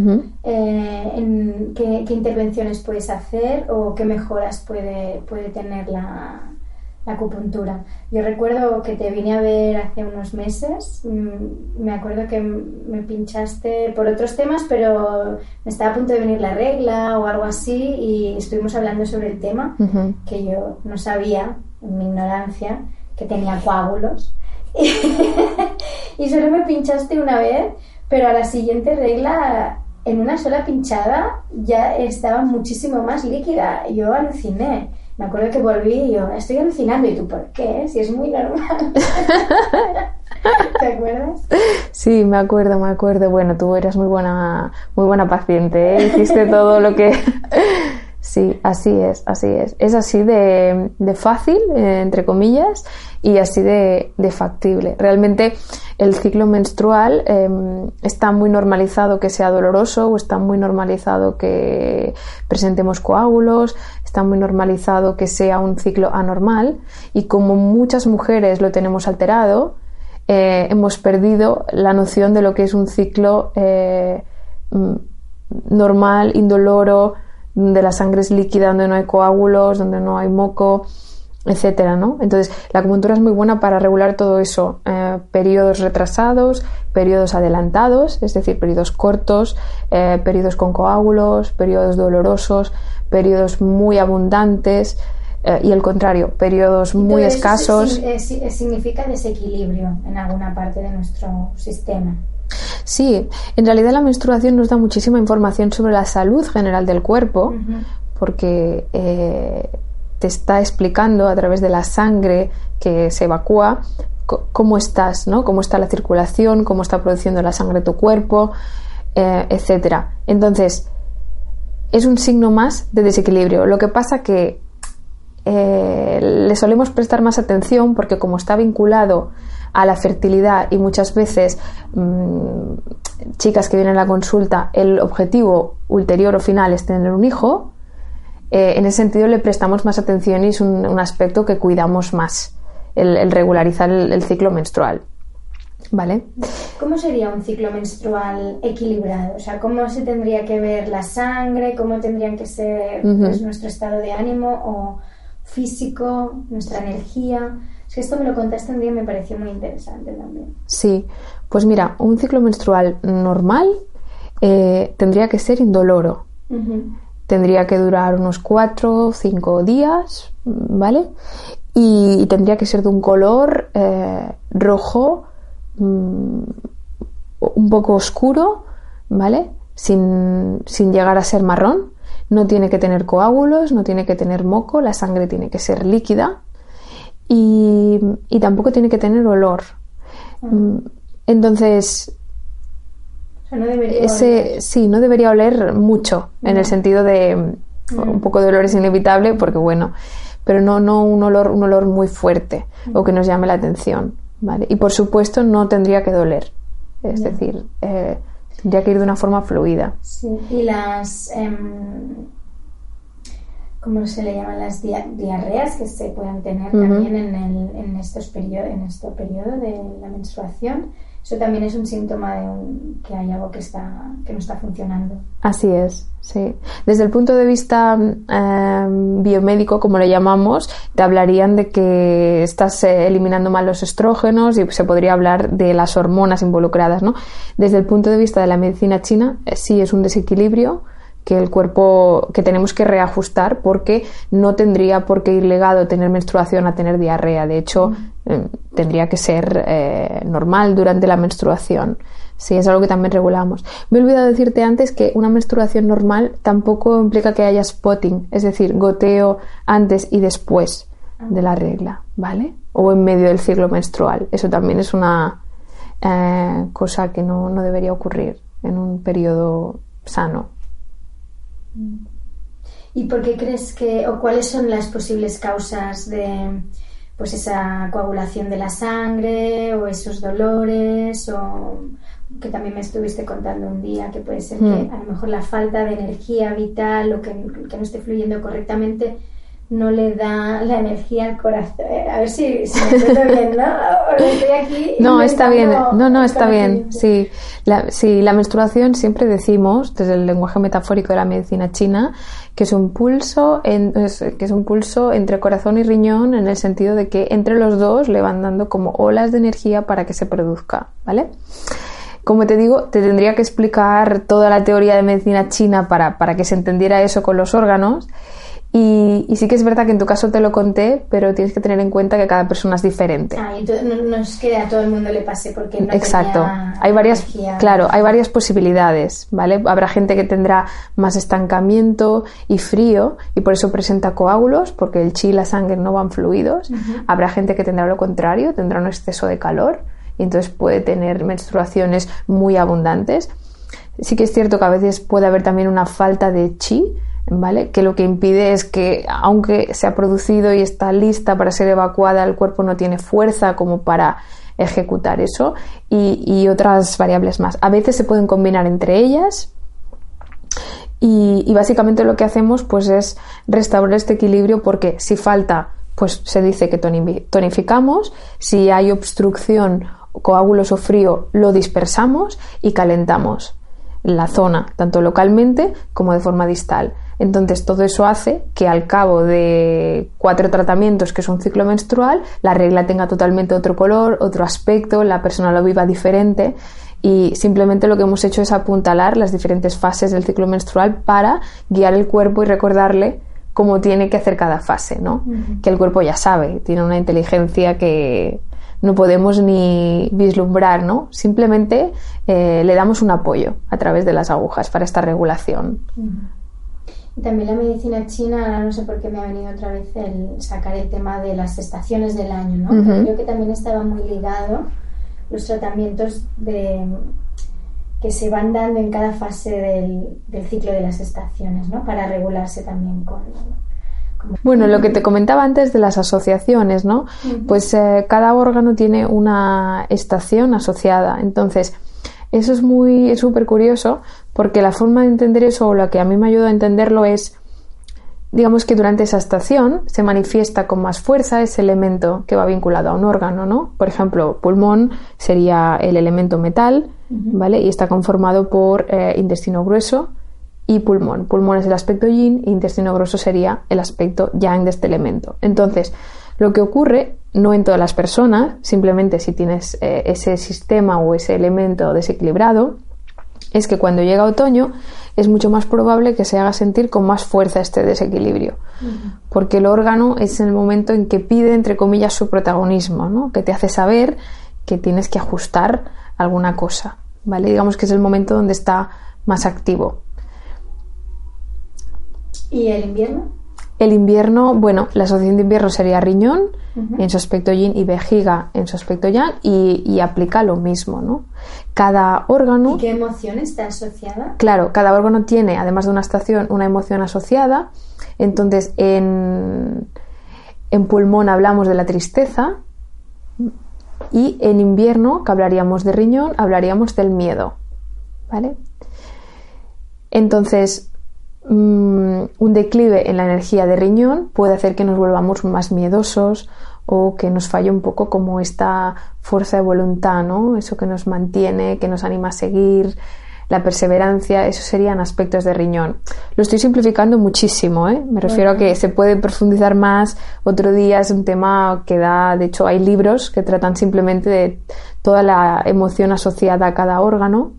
eh, ¿qué, intervenciones puedes hacer o qué mejoras puede, puede tener la, acupuntura? Yo recuerdo que te vine a ver hace unos meses, mm, me acuerdo que me pinchaste por otros temas, pero me estaba a punto de venir la regla o algo así y estuvimos hablando sobre el tema, que yo no sabía, en mi ignorancia, que tenía coágulos. y solo me pinchaste una vez, pero a la siguiente regla, en una sola pinchada, ya estaba muchísimo más líquida. Yo aluciné. Me acuerdo que volví y yo, estoy alucinando. ¿Y tú por qué? Si es muy normal. ¿Te acuerdas? Sí, me acuerdo, me acuerdo. Bueno, tú eras muy buena, muy buena paciente, ¿eh? hiciste todo lo que Sí, así es, así es. Es así de, fácil, eh, entre comillas, y así de, factible. Realmente el ciclo menstrual em, está muy normalizado que sea doloroso o está muy normalizado que presentemos coágulos, está muy normalizado que sea un ciclo anormal y como muchas mujeres lo tenemos alterado, eh, hemos perdido la noción de lo que es un ciclo eh, mm, normal, indoloro, donde la sangre es líquida, donde no hay coágulos, donde no hay moco, etcétera, ¿no? Entonces, la acupuntura es muy buena para regular todo eso, eh, periodos retrasados, periodos adelantados, es decir, periodos cortos, eh, periodos con coágulos, periodos dolorosos, periodos muy abundantes eh, y el contrario, periodos muy escasos. significa desequilibrio en alguna parte de nuestro sistema. Sí, en realidad la menstruación nos da muchísima información sobre la salud general del cuerpo, porque eh, te está explicando a través de la sangre que se evacúa cómo estás, ¿no? Cómo está la circulación, cómo está produciendo la sangre tu cuerpo, eh, etcétera. Entonces, es un signo más de desequilibrio. Lo que pasa que eh, le solemos prestar más atención porque como está vinculado a la fertilidad y muchas veces mm, chicas que vienen a la consulta, el objetivo ulterior o final es tener un hijo, eh, en ese sentido le prestamos más atención y es un, aspecto que cuidamos más, el, regularizar el, ciclo menstrual. ¿Vale? ¿Cómo sería un ciclo menstrual equilibrado? O sea, ¿cómo se tendría que ver la sangre? ¿Cómo tendrían que ser pues, nuestro estado de ánimo o físico, nuestra energía? Que esto me lo contaste un día y me pareció muy interesante también. Sí, pues mira, un ciclo menstrual normal eh, tendría que ser indoloro. Tendría que durar unos cuatro o cinco días, ¿vale? Y, tendría que ser de un color eh, rojo, mm, un poco oscuro, ¿vale? Sin, sin llegar a ser marrón. No tiene que tener coágulos, no tiene que tener moco, la sangre tiene que ser líquida y, y tampoco tiene que tener olor. Mm, entonces, ese, sí, no debería oler mucho, en el sentido de mm, un poco de olor es inevitable, porque bueno, pero no, no un olor, un olor muy fuerte o que nos llame la atención, ¿vale? Y por supuesto no tendría que doler, es decir, eh, tendría que ir de una forma fluida. Sí, y las, em, ¿cómo se le llaman? Las diarreas que se pueden tener también en, el, en, estos periodos, en este periodo de la menstruación eso también es un síntoma de que hay algo que, está, que no está funcionando. Así es, sí. Desde el punto de vista em, biomédico, como le llamamos, te hablarían de que estás eh, eliminando mal los estrógenos y se podría hablar de las hormonas involucradas, ¿no? Desde el punto de vista de la medicina china, eh, sí es un desequilibrio que el cuerpo que tenemos que reajustar porque no tendría por qué ir legado tener menstruación a tener diarrea. De hecho, eh, tendría que ser eh, normal durante la menstruación. Sí, es algo que también regulamos. Me he olvidado decirte antes que una menstruación normal tampoco implica que haya spotting, es decir, goteo antes y después de la regla, ¿vale? O en medio del ciclo menstrual. Eso también es una eh, cosa que no, no debería ocurrir en un periodo sano. ¿Y por qué crees que, o cuáles son las posibles causas de pues esa coagulación de la sangre o esos dolores o que también me estuviste contando un día que puede ser que hmm. a lo mejor la falta de energía vital o que, que no esté fluyendo correctamente no le da la energía al corazón. Eh, a ver si, si me entiendo bien, ¿no? estoy aquí no, está bien. No, no, está bien. Sí la, sí, la menstruación siempre decimos, desde el lenguaje metafórico de la medicina china, que es un pulso, en, que es un pulso entre corazón y riñón en el sentido de que entre los dos le van dando como olas de energía para que se produzca, ¿vale? Como te digo, te tendría que explicar toda la teoría de medicina china para, para que se entendiera eso con los órganos y, sí que es verdad que en tu caso te lo conté, pero tienes que tener en cuenta que cada persona es diferente. Ah, y no, es que a todo el mundo le pase porque no Exacto. hay varias, claro, hay varias posibilidades, ¿vale? Habrá gente que tendrá más estancamiento y frío y por eso presenta coágulos, porque el chi y la sangre no van fluidos. Habrá gente que tendrá lo contrario, tendrá un exceso de calor y entonces puede tener menstruaciones muy abundantes. Sí que es cierto que a veces puede haber también una falta de chi, ¿vale? Que lo que impide es que, aunque se ha producido y está lista para ser evacuada, el cuerpo no tiene fuerza como para ejecutar eso y, otras variables más. A veces se pueden combinar entre ellas y, básicamente lo que hacemos pues es restaurar este equilibrio porque si falta pues se dice que tonificamos, si hay obstrucción, coágulos o frío, lo dispersamos y calentamos la zona, tanto localmente como de forma distal. Entonces, todo eso hace que al cabo de cuatro tratamientos, que es un ciclo menstrual, la regla tenga totalmente otro color, otro aspecto, la persona lo viva diferente y simplemente lo que hemos hecho es apuntalar las diferentes fases del ciclo menstrual para guiar el cuerpo y recordarle cómo tiene que hacer cada fase, ¿no? Que el cuerpo ya sabe, tiene una inteligencia que no podemos ni vislumbrar, ¿no? Simplemente eh, le damos un apoyo a través de las agujas para esta regulación. También la medicina china, no sé por qué me ha venido otra vez el sacar el tema de las estaciones del año, ¿no? Creo que también estaba muy ligado los tratamientos de, que se van dando en cada fase del, ciclo de las estaciones, ¿no? Para regularse también con, bueno, lo que te comentaba antes de las asociaciones, ¿no? Pues eh, cada órgano tiene una estación asociada. Entonces, eso es muy súper curioso porque la forma de entender eso o la que a mí me ayuda a entenderlo es digamos que durante esa estación se manifiesta con más fuerza ese elemento que va vinculado a un órgano, ¿no? Por ejemplo, pulmón sería el elemento metal, ¿vale? Y está conformado por eh, intestino grueso y pulmón. Pulmón es el aspecto yin e intestino grueso sería el aspecto yang de este elemento. Entonces, lo que ocurre, no en todas las personas, simplemente si tienes eh, ese sistema o ese elemento desequilibrado, es que cuando llega otoño es mucho más probable que se haga sentir con más fuerza este desequilibrio, porque el órgano es el momento en que pide, entre comillas, su protagonismo, ¿no? que te hace saber que tienes que ajustar alguna cosa, ¿vale? Digamos que es el momento donde está más activo. ¿Y el invierno? El invierno, bueno, la asociación de invierno sería riñón en su aspecto yin y vejiga en su aspecto yang y, aplica lo mismo, ¿no? Cada órgano... ¿Y qué emoción está asociada? Claro, cada órgano tiene, además de una estación, una emoción asociada. Entonces, en, en pulmón hablamos de la tristeza y en invierno, que hablaríamos de riñón, hablaríamos del miedo, ¿vale? Entonces, Mm, un declive en la energía de riñón puede hacer que nos volvamos más miedosos o que nos falle un poco como esta fuerza de voluntad, ¿no? Eso que nos mantiene, que nos anima a seguir, la perseverancia, esos serían aspectos de riñón. Lo estoy simplificando muchísimo, ¿eh? Me refiero a que se puede profundizar más. Otro día es un tema que da, de hecho, hay libros que tratan simplemente de toda la emoción asociada a cada órgano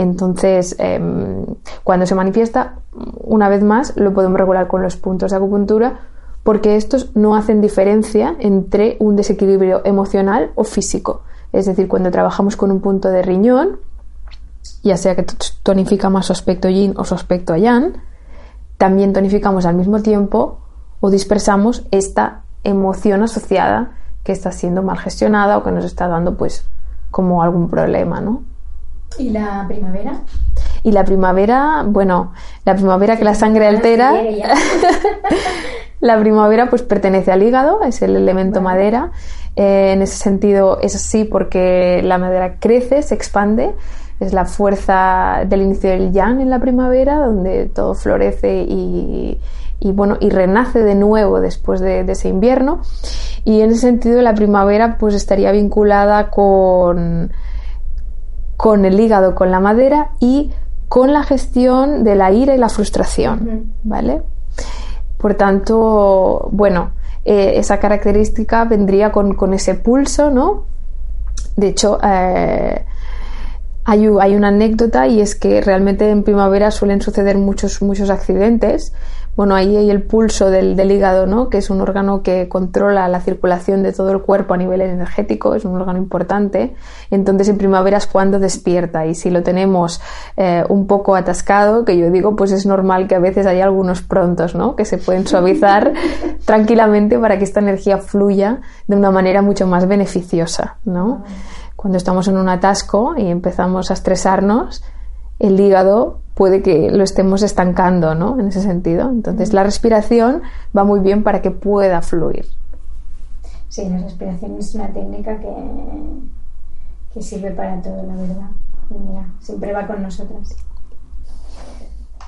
entonces, em, cuando se manifiesta, una vez más, lo podemos regular con los puntos de acupuntura porque estos no hacen diferencia entre un desequilibrio emocional o físico. Es decir, cuando trabajamos con un punto de riñón, ya sea que tonifica más su aspecto yin o su aspecto yang, también tonificamos al mismo tiempo o dispersamos esta emoción asociada que está siendo mal gestionada o que nos está dando pues como algún problema, ¿no? ¿Y la primavera? Y la primavera, bueno, la primavera que la sangre altera. la primavera pues pertenece al hígado, es el elemento madera. Eh, en ese sentido es así porque la madera crece, se expande. Es la fuerza del inicio del yang en la primavera, donde todo florece y, bueno, y renace de nuevo después de, de, ese invierno. Y en ese sentido la primavera pues estaría vinculada con con el hígado, con la madera y con la gestión de la ira y la frustración, ¿vale? Por tanto, bueno, eh, esa característica vendría con, ese pulso, ¿no? De hecho, eh, hay, hay, una anécdota y es que realmente en primavera suelen suceder muchos, muchos accidentes bueno, ahí hay el pulso del, hígado, ¿no? que es un órgano que controla la circulación de todo el cuerpo a nivel energético, es un órgano importante. Entonces en primavera es cuando despierta y si lo tenemos eh, un poco atascado, que yo digo, pues es normal que a veces haya algunos prontos, ¿no? que se pueden suavizar tranquilamente para que esta energía fluya de una manera mucho más beneficiosa. ¿no? Cuando estamos en un atasco y empezamos a estresarnos, el hígado puede que lo estemos estancando, ¿no? En ese sentido. Entonces, la respiración va muy bien para que pueda fluir. Sí, la respiración es una técnica que, que sirve para todo, la verdad. Y mira, siempre va con nosotras.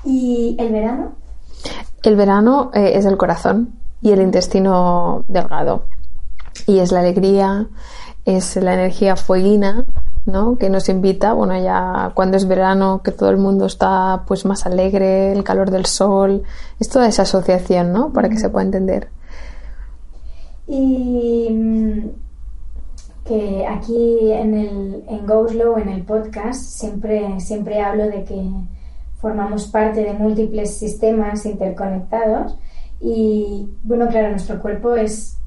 ¿Y el verano? El verano eh, es el corazón y el intestino delgado. Y es la alegría, es la energía fueguina ¿no? que nos invita, bueno, ya cuando es verano, que todo el mundo está pues más alegre, el calor del sol, es toda esa asociación, ¿no? Para que se pueda entender. Y mm, que aquí en el en Go Slow, en el podcast, siempre, siempre hablo de que formamos parte de múltiples sistemas interconectados y bueno, claro, nuestro cuerpo es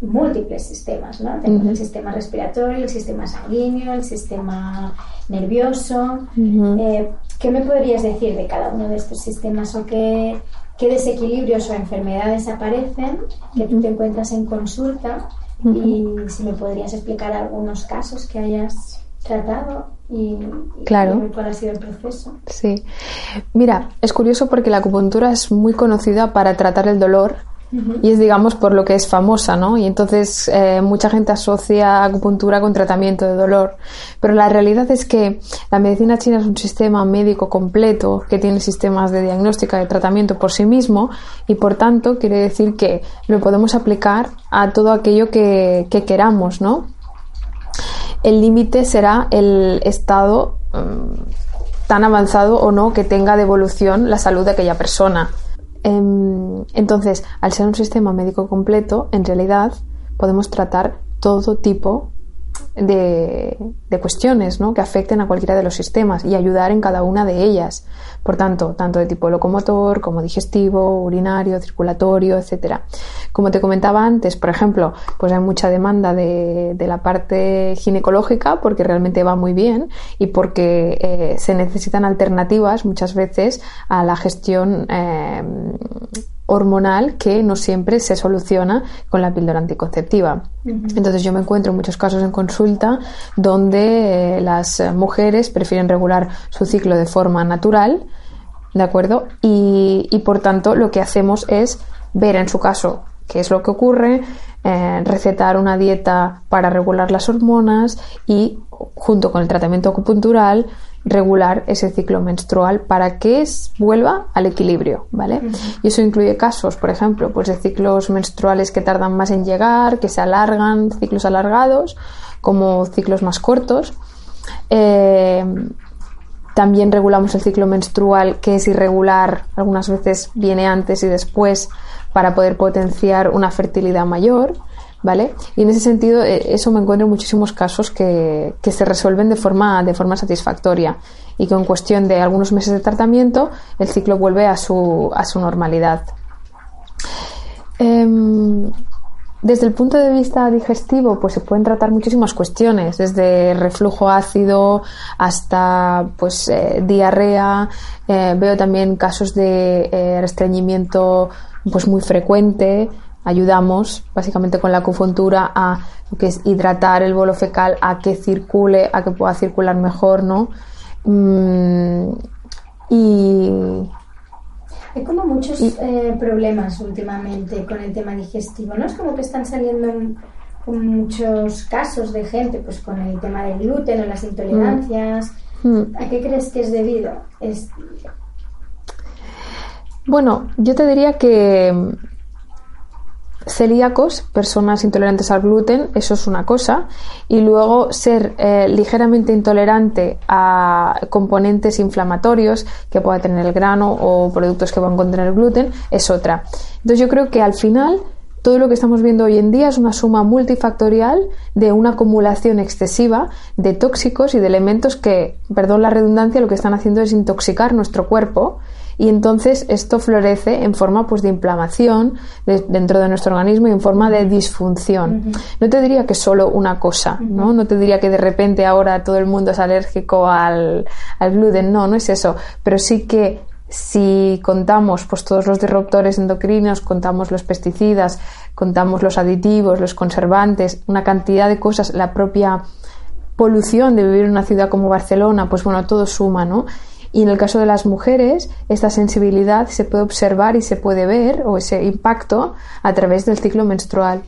múltiples sistemas, ¿no? Tenemos el sistema respiratorio, el sistema sanguíneo, el sistema nervioso. Eh, ¿Qué me podrías decir de cada uno de estos sistemas o qué, qué desequilibrios o enfermedades aparecen que tú te encuentras en consulta? Y si me podrías explicar algunos casos que hayas tratado y, claro. cuál ha sido el proceso. Sí. Mira, es curioso porque la acupuntura es muy conocida para tratar el dolor Y es, digamos, por lo que es famosa, ¿no? Y entonces eh, mucha gente asocia acupuntura con tratamiento de dolor. Pero la realidad es que la medicina china es un sistema médico completo que tiene sistemas de diagnóstica y de tratamiento por sí mismo y, por tanto, quiere decir que lo podemos aplicar a todo aquello que, queramos, ¿no? El límite será el estado mm, tan avanzado o no que tenga de evolución la salud de aquella persona. Em, entonces, al ser un sistema médico completo, en realidad podemos tratar todo tipo de, cuestiones ¿no? que afecten a cualquiera de los sistemas y ayudar en cada una de ellas. Por tanto, tanto de tipo locomotor como digestivo, urinario, circulatorio, etcétera. Como te comentaba antes, por ejemplo, pues hay mucha demanda de, la parte ginecológica porque realmente va muy bien y porque eh, se necesitan alternativas muchas veces a la gestión eh, hormonal que no siempre se soluciona con la píldora anticonceptiva. Entonces yo me encuentro en muchos casos en consulta donde eh, las mujeres prefieren regular su ciclo de forma natural, ¿de acuerdo? Y, por tanto lo que hacemos es ver en su caso qué es lo que ocurre, eh, recetar una dieta para regular las hormonas y junto con el tratamiento acupuntural regular ese ciclo menstrual para que vuelva al equilibrio, ¿vale? Y eso incluye casos, por ejemplo, pues de ciclos menstruales que tardan más en llegar, que se alargan, ciclos alargados, como ciclos más cortos. Eh, también regulamos el ciclo menstrual que es irregular, algunas veces viene antes y después para poder potenciar una fertilidad mayor. ¿Vale? Y en ese sentido, eh, eso me encuentro en muchísimos casos que, se resuelven de forma, de forma satisfactoria y que en cuestión de algunos meses de tratamiento el ciclo vuelve a su, a su normalidad. Em, desde el punto de vista digestivo, pues se pueden tratar muchísimas cuestiones, desde reflujo ácido hasta pues eh, diarrea. Eh, veo también casos de restreñimiento pues muy frecuente, ayudamos básicamente con la acupuntura a lo que es hidratar el bolo fecal, a que circule, a que pueda circular mejor, ¿no? Mm, y hay como muchos eh, problemas últimamente con el tema digestivo, ¿no? Es como que están saliendo muchos casos de gente pues con el tema del gluten o las intolerancias. Mm. Mm. ¿A qué crees que es debido? Es... Bueno, yo te diría que celíacos, personas intolerantes al gluten, eso es una cosa, y luego ser eh, ligeramente intolerante a componentes inflamatorios que pueda tener el grano o productos que van a contener gluten es otra. Entonces yo creo que al final todo lo que estamos viendo hoy en día es una suma multifactorial de una acumulación excesiva de tóxicos y de elementos que, perdón la redundancia, lo que están haciendo es intoxicar nuestro cuerpo y entonces esto florece en forma pues de inflamación dentro de nuestro organismo y en forma de disfunción. No te diría que solo una cosa, ¿no? No te diría que de repente ahora todo el mundo es alérgico al, al gluten, no, no es eso, pero sí que si contamos pues todos los disruptores endocrinos, contamos los pesticidas, contamos los aditivos, los conservantes, una cantidad de cosas, la propia polución de vivir en una ciudad como Barcelona, pues bueno, todo suma, ¿no? Y en el caso de las mujeres, esta sensibilidad se puede observar y se puede ver, o ese impacto, a través del ciclo menstrual.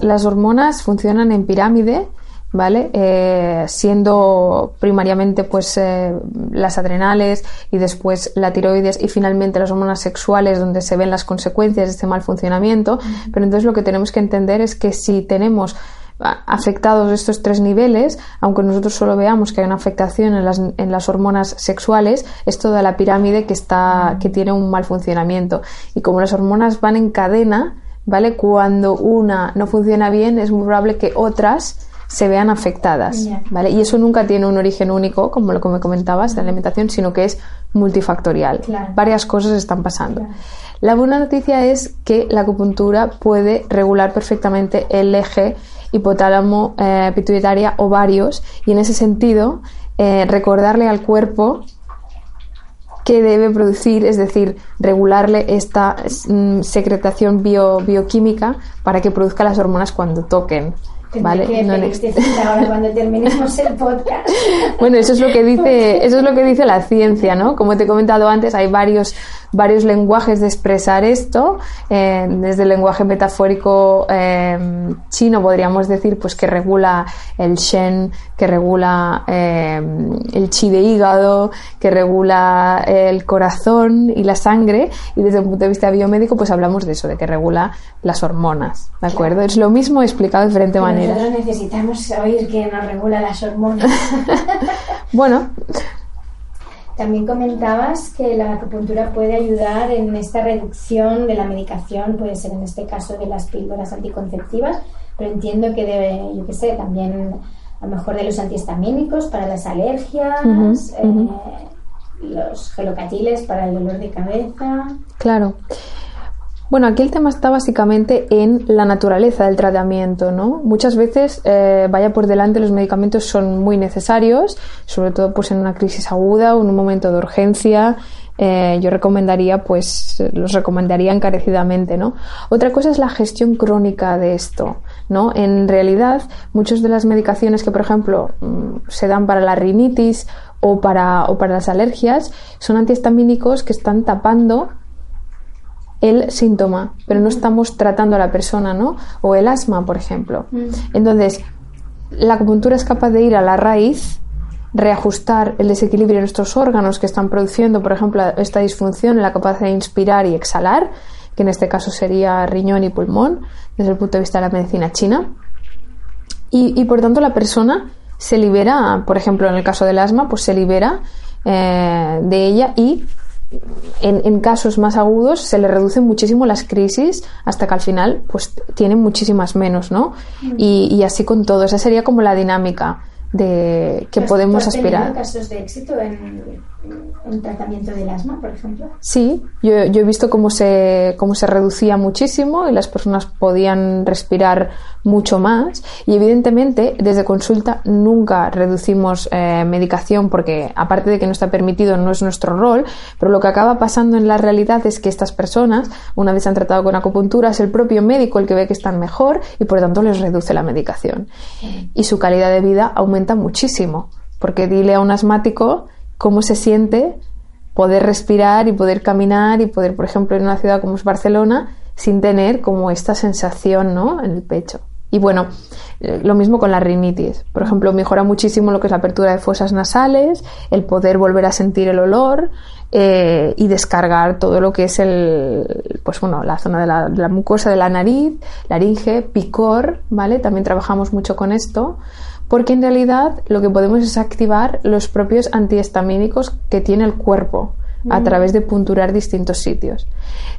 Las hormonas funcionan en pirámide, ¿vale? Eh, siendo primariamente pues eh, las adrenales y después la tiroides y finalmente las hormonas sexuales donde se ven las consecuencias de este mal funcionamiento. Pero entonces lo que tenemos que entender es que si tenemos afectados estos tres niveles, aunque nosotros solo veamos que hay una afectación en las, en las hormonas sexuales, es toda la pirámide que, está, que tiene un mal funcionamiento. Y como las hormonas van en cadena, ¿vale? Cuando una no funciona bien, es muy probable que otras se vean afectadas, ¿vale? Y eso nunca tiene un origen único, como lo que me comentabas, de la alimentación, sino que es multifactorial. Varias cosas están pasando. La buena noticia es que la acupuntura puede regular perfectamente el eje hipotálamo, eh, pituitaria, ovarios y en ese sentido eh, recordarle al cuerpo que debe producir, es decir, regularle esta mm, secretación bio, bioquímica para que produzca las hormonas cuando toquen. ¿Vale? cuando terminemos el podcast. bueno, eso es lo que dice, eso es lo que dice la ciencia, ¿no? Como te he comentado antes, hay varios varios lenguajes de expresar esto. Eh, desde el lenguaje metafórico eh, chino podríamos decir pues que regula el shen, que regula eh, el chi de hígado, que regula el corazón y la sangre. Y desde un punto de vista biomédico pues hablamos de eso, de que regula las hormonas. ¿De acuerdo? Es lo mismo explicado de diferente manera. Nosotros necesitamos oír que nos regula las hormonas. bueno, también comentabas que la acupuntura puede ayudar en esta reducción de la medicación, puede ser en este caso de las píldoras anticonceptivas, pero entiendo que debe, yo qué sé, también a lo mejor de los antihistamínicos para las alergias, eh, los gelocatiles para el dolor de cabeza. Claro. Bueno, aquí el tema está básicamente en la naturaleza del tratamiento, ¿no? Muchas veces, eh, vaya por delante, los medicamentos son muy necesarios, sobre todo pues en una crisis aguda o en un momento de urgencia. Eh, yo recomendaría, pues, los recomendaría encarecidamente, ¿no? Otra cosa es la gestión crónica de esto, ¿no? En realidad, muchas de las medicaciones que, por ejemplo, mm, se dan para la rinitis o para, o para las alergias son antihistamínicos que están tapando el síntoma, pero no estamos tratando a la persona, ¿no? O el asma, por ejemplo. Mm. Entonces, la acupuntura es capaz de ir a la raíz, reajustar el desequilibrio de nuestros órganos que están produciendo, por ejemplo, esta disfunción en la capacidad de inspirar y exhalar, que en este caso sería riñón y pulmón, desde el punto de vista de la medicina china. Y, por tanto, la persona se libera, por ejemplo, en el caso del asma, pues se libera eh, de ella y en, casos más agudos se le reducen muchísimo las crisis hasta que al final pues tienen muchísimas menos, ¿no? Mm. Y, y así con todo, esa sería como la dinámica de que ¿Tú has- podemos aspirar. casos de éxito en, en tratamiento del asma, por ejemplo? Sí, yo, yo he visto cómo se, cómo se reducía muchísimo y las personas podían respirar mucho más. Y evidentemente, desde consulta nunca reducimos eh, medicación porque, aparte de que no está permitido, no es nuestro rol. Pero lo que acaba pasando en la realidad es que estas personas, una vez han tratado con acupuntura, es el propio médico el que ve que están mejor y por lo tanto les reduce la medicación. Y su calidad de vida aumenta muchísimo. Porque dile a un asmático cómo se siente poder respirar y poder caminar y poder, por ejemplo, en una ciudad como es Barcelona, sin tener como esta sensación, ¿no? En el pecho. Y bueno, eh, lo mismo con la rinitis. Por ejemplo, mejora muchísimo lo que es la apertura de fosas nasales, el poder volver a sentir el olor eh, y descargar todo lo que es el, pues bueno, la zona de la, de la mucosa de la nariz, laringe, picor, ¿vale? También trabajamos mucho con esto porque en realidad lo que podemos es activar los propios antihistamínicos que tiene el cuerpo a través de punturar distintos sitios.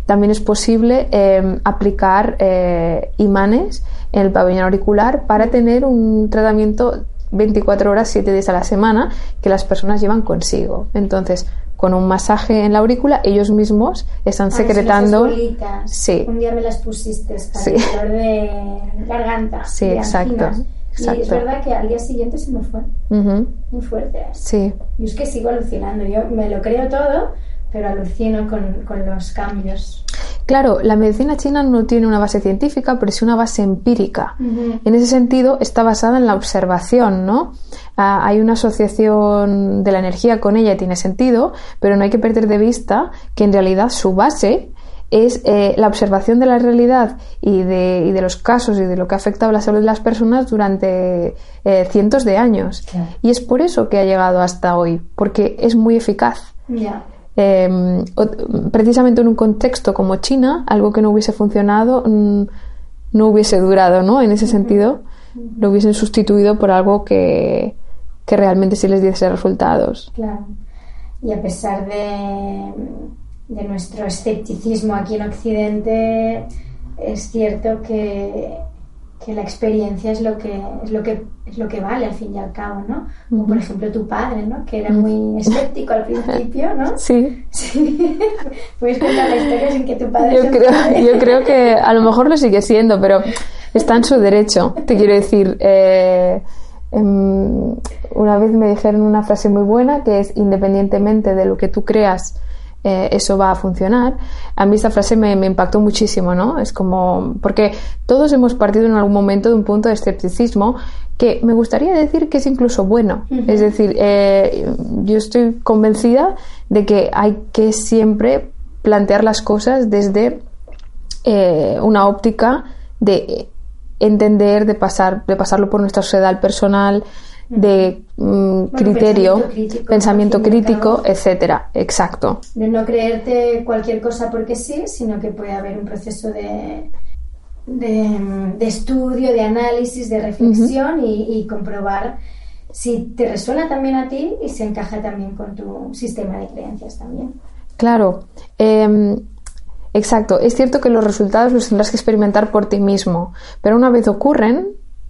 También es posible eh, aplicar eh, imanes en el pabellón auricular para tener un tratamiento 24 horas, 7 días a la semana que las personas llevan consigo. Entonces, con un masaje en la aurícula, ellos mismos están Ah, secretando. bolitas. Sí. Un día me las pusiste para Sí. el dolor de garganta. Sí, de exacto, anginas. Y es exacto. verdad que al día siguiente se me fue. Muy fuerte. Sí. Yo es que sigo alucinando. Yo me lo creo todo, pero alucino con, con los cambios. Claro, la medicina china no tiene una base científica, pero sí una base empírica. En ese sentido, está basada en la observación, ¿no? Ah, hay una asociación de la energía con ella y tiene sentido, pero no hay que perder de vista que en realidad su base es eh, la observación de la realidad y de, y de los casos y de lo que ha afectado la salud de las personas durante eh, cientos de años. Y es por eso que ha llegado hasta hoy, porque es muy eficaz. Eh, o- precisamente en un contexto como China, algo que no hubiese funcionado mm, no hubiese durado, ¿no? En ese sentido, lo hubiesen sustituido por algo que, que realmente sí les diese resultados. Claro. Y a pesar de, de nuestro escepticismo aquí en Occidente, es cierto que, que la experiencia es lo que es lo que es lo que vale al fin y al cabo, ¿no? Como por ejemplo tu padre, ¿no? Que era muy escéptico al principio, ¿no? Sí, Sí. Puedes contar la historia sin que tu padre yo creo, yo creo que a lo mejor lo sigue siendo, pero está en su derecho. Te quiero decir, eh, em, una vez me dijeron una frase muy buena que es independientemente de lo que tú creas, eh, eso va a funcionar. A mí esta frase me, me impactó muchísimo, ¿no? Es como, porque todos hemos partido en algún momento de un punto de escepticismo que me gustaría decir que es incluso bueno. Es decir, eh, yo estoy convencida de que hay que siempre plantear las cosas desde eh, una óptica de entender, de pasar, de pasarlo por nuestra sociedad personal, de mm, criterio, pensamiento crítico, etcétera. Exacto. De no creerte cualquier cosa porque sí, sino que puede haber un proceso de, de, estudio, de análisis, de reflexión y, comprobar si te resuena también a ti y se encaja también con tu sistema de creencias también. Claro. Em, exacto. Es cierto que los resultados los tendrás que experimentar por ti mismo, pero una vez ocurren,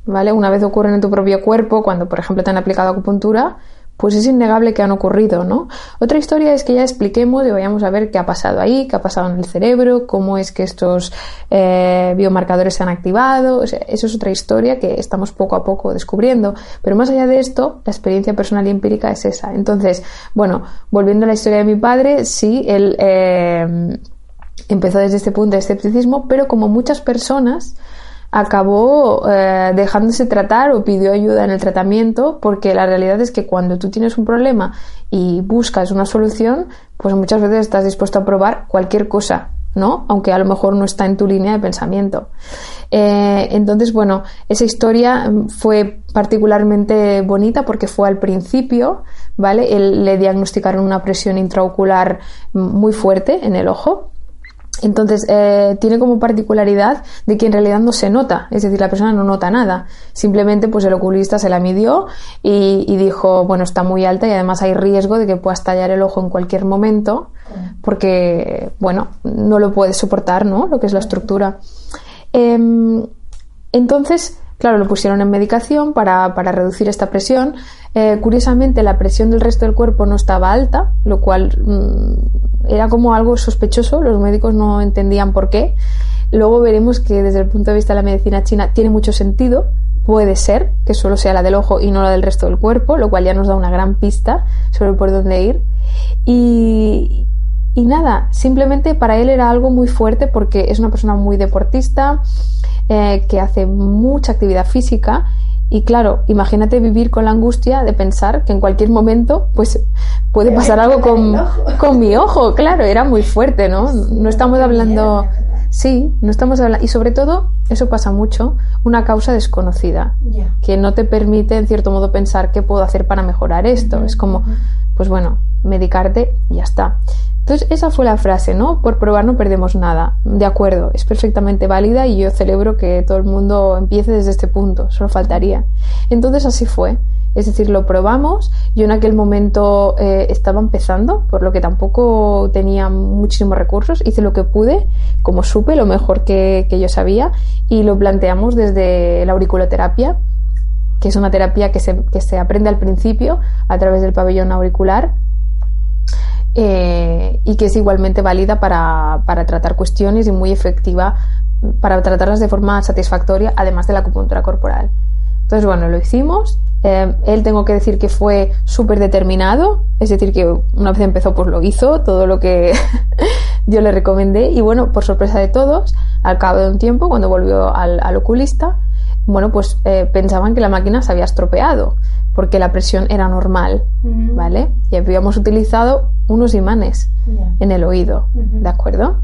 ¿vale? Una vez ocurren en tu propio cuerpo, cuando por ejemplo te han aplicado acupuntura, pues es innegable que han ocurrido, ¿no? Otra historia es que ya expliquemos y vayamos a ver qué ha pasado ahí, qué ha pasado en el cerebro, cómo es que estos eh, biomarcadores se han activado. eso es otra historia que estamos poco a poco descubriendo. Pero más allá de esto, la experiencia personal y empírica es esa. Entonces, bueno, volviendo a la historia de mi padre, sí, él eh, empezó desde este punto de escepticismo, pero como muchas personas, acabó eh, dejándose tratar o pidió ayuda en el tratamiento porque la realidad es que cuando tú tienes un problema y buscas una solución, pues muchas veces estás dispuesto a probar cualquier cosa, ¿no? Aunque a lo mejor no está en tu línea de pensamiento. Eh, entonces, bueno, esa historia fue particularmente bonita porque fue al principio, ¿vale? Él le diagnosticaron una presión intraocular muy fuerte en el ojo entonces, eh, tiene como particularidad de que en realidad no se nota, es decir, la persona no nota nada. Simplemente, pues el oculista se la midió y, dijo, bueno, está muy alta y además hay riesgo de que pueda estallar el ojo en cualquier momento, porque, bueno, no lo puede soportar, ¿no? Lo que es la estructura. Em, entonces, claro, lo pusieron en medicación para, para reducir esta presión. Eh, curiosamente, la presión del resto del cuerpo no estaba alta, lo cual mm, era como algo sospechoso, los médicos no entendían por qué. Luego veremos que desde el punto de vista de la medicina china tiene mucho sentido, puede ser que solo sea la del ojo y no la del resto del cuerpo, lo cual ya nos da una gran pista sobre por dónde ir. Y, y nada, simplemente para él era algo muy fuerte porque es una persona muy deportista, eh, que hace mucha actividad física y claro, imagínate vivir con la angustia de pensar que en cualquier momento pues puede pasar algo con, con, mi ojo. Claro, era muy fuerte, ¿no? No estamos hablando... Sí, no estamos hablando... Y sobre todo, eso pasa mucho, una causa desconocida, que no te permite en cierto modo pensar qué puedo hacer para mejorar esto. Es como, pues bueno, medicarte y ya está. Entonces, esa fue la frase, ¿no? Por probar no perdemos nada. De acuerdo, es perfectamente válida y yo celebro que todo el mundo empiece desde este punto, solo faltaría. Entonces, así fue. Es decir, lo probamos. Yo en aquel momento eh, estaba empezando, por lo que tampoco tenía muchísimos recursos. Hice lo que pude, como supe, lo mejor que, yo sabía, y lo planteamos desde la auriculoterapia, que es una terapia que se, que se aprende al principio a través del pabellón auricular eh, y que es igualmente válida para, para, tratar cuestiones y muy efectiva para tratarlas de forma satisfactoria, además de la acupuntura corporal. Entonces, bueno, lo hicimos. Eh, él tengo que decir que fue súper determinado, es decir, que una vez empezó, pues lo hizo, todo lo que yo le recomendé. Y bueno, por sorpresa de todos, al cabo de un tiempo, cuando volvió al, al oculista, bueno, pues eh, pensaban que la máquina se había estropeado porque la presión era normal, ¿vale? Y habíamos utilizado unos imanes en el oído, ¿de acuerdo?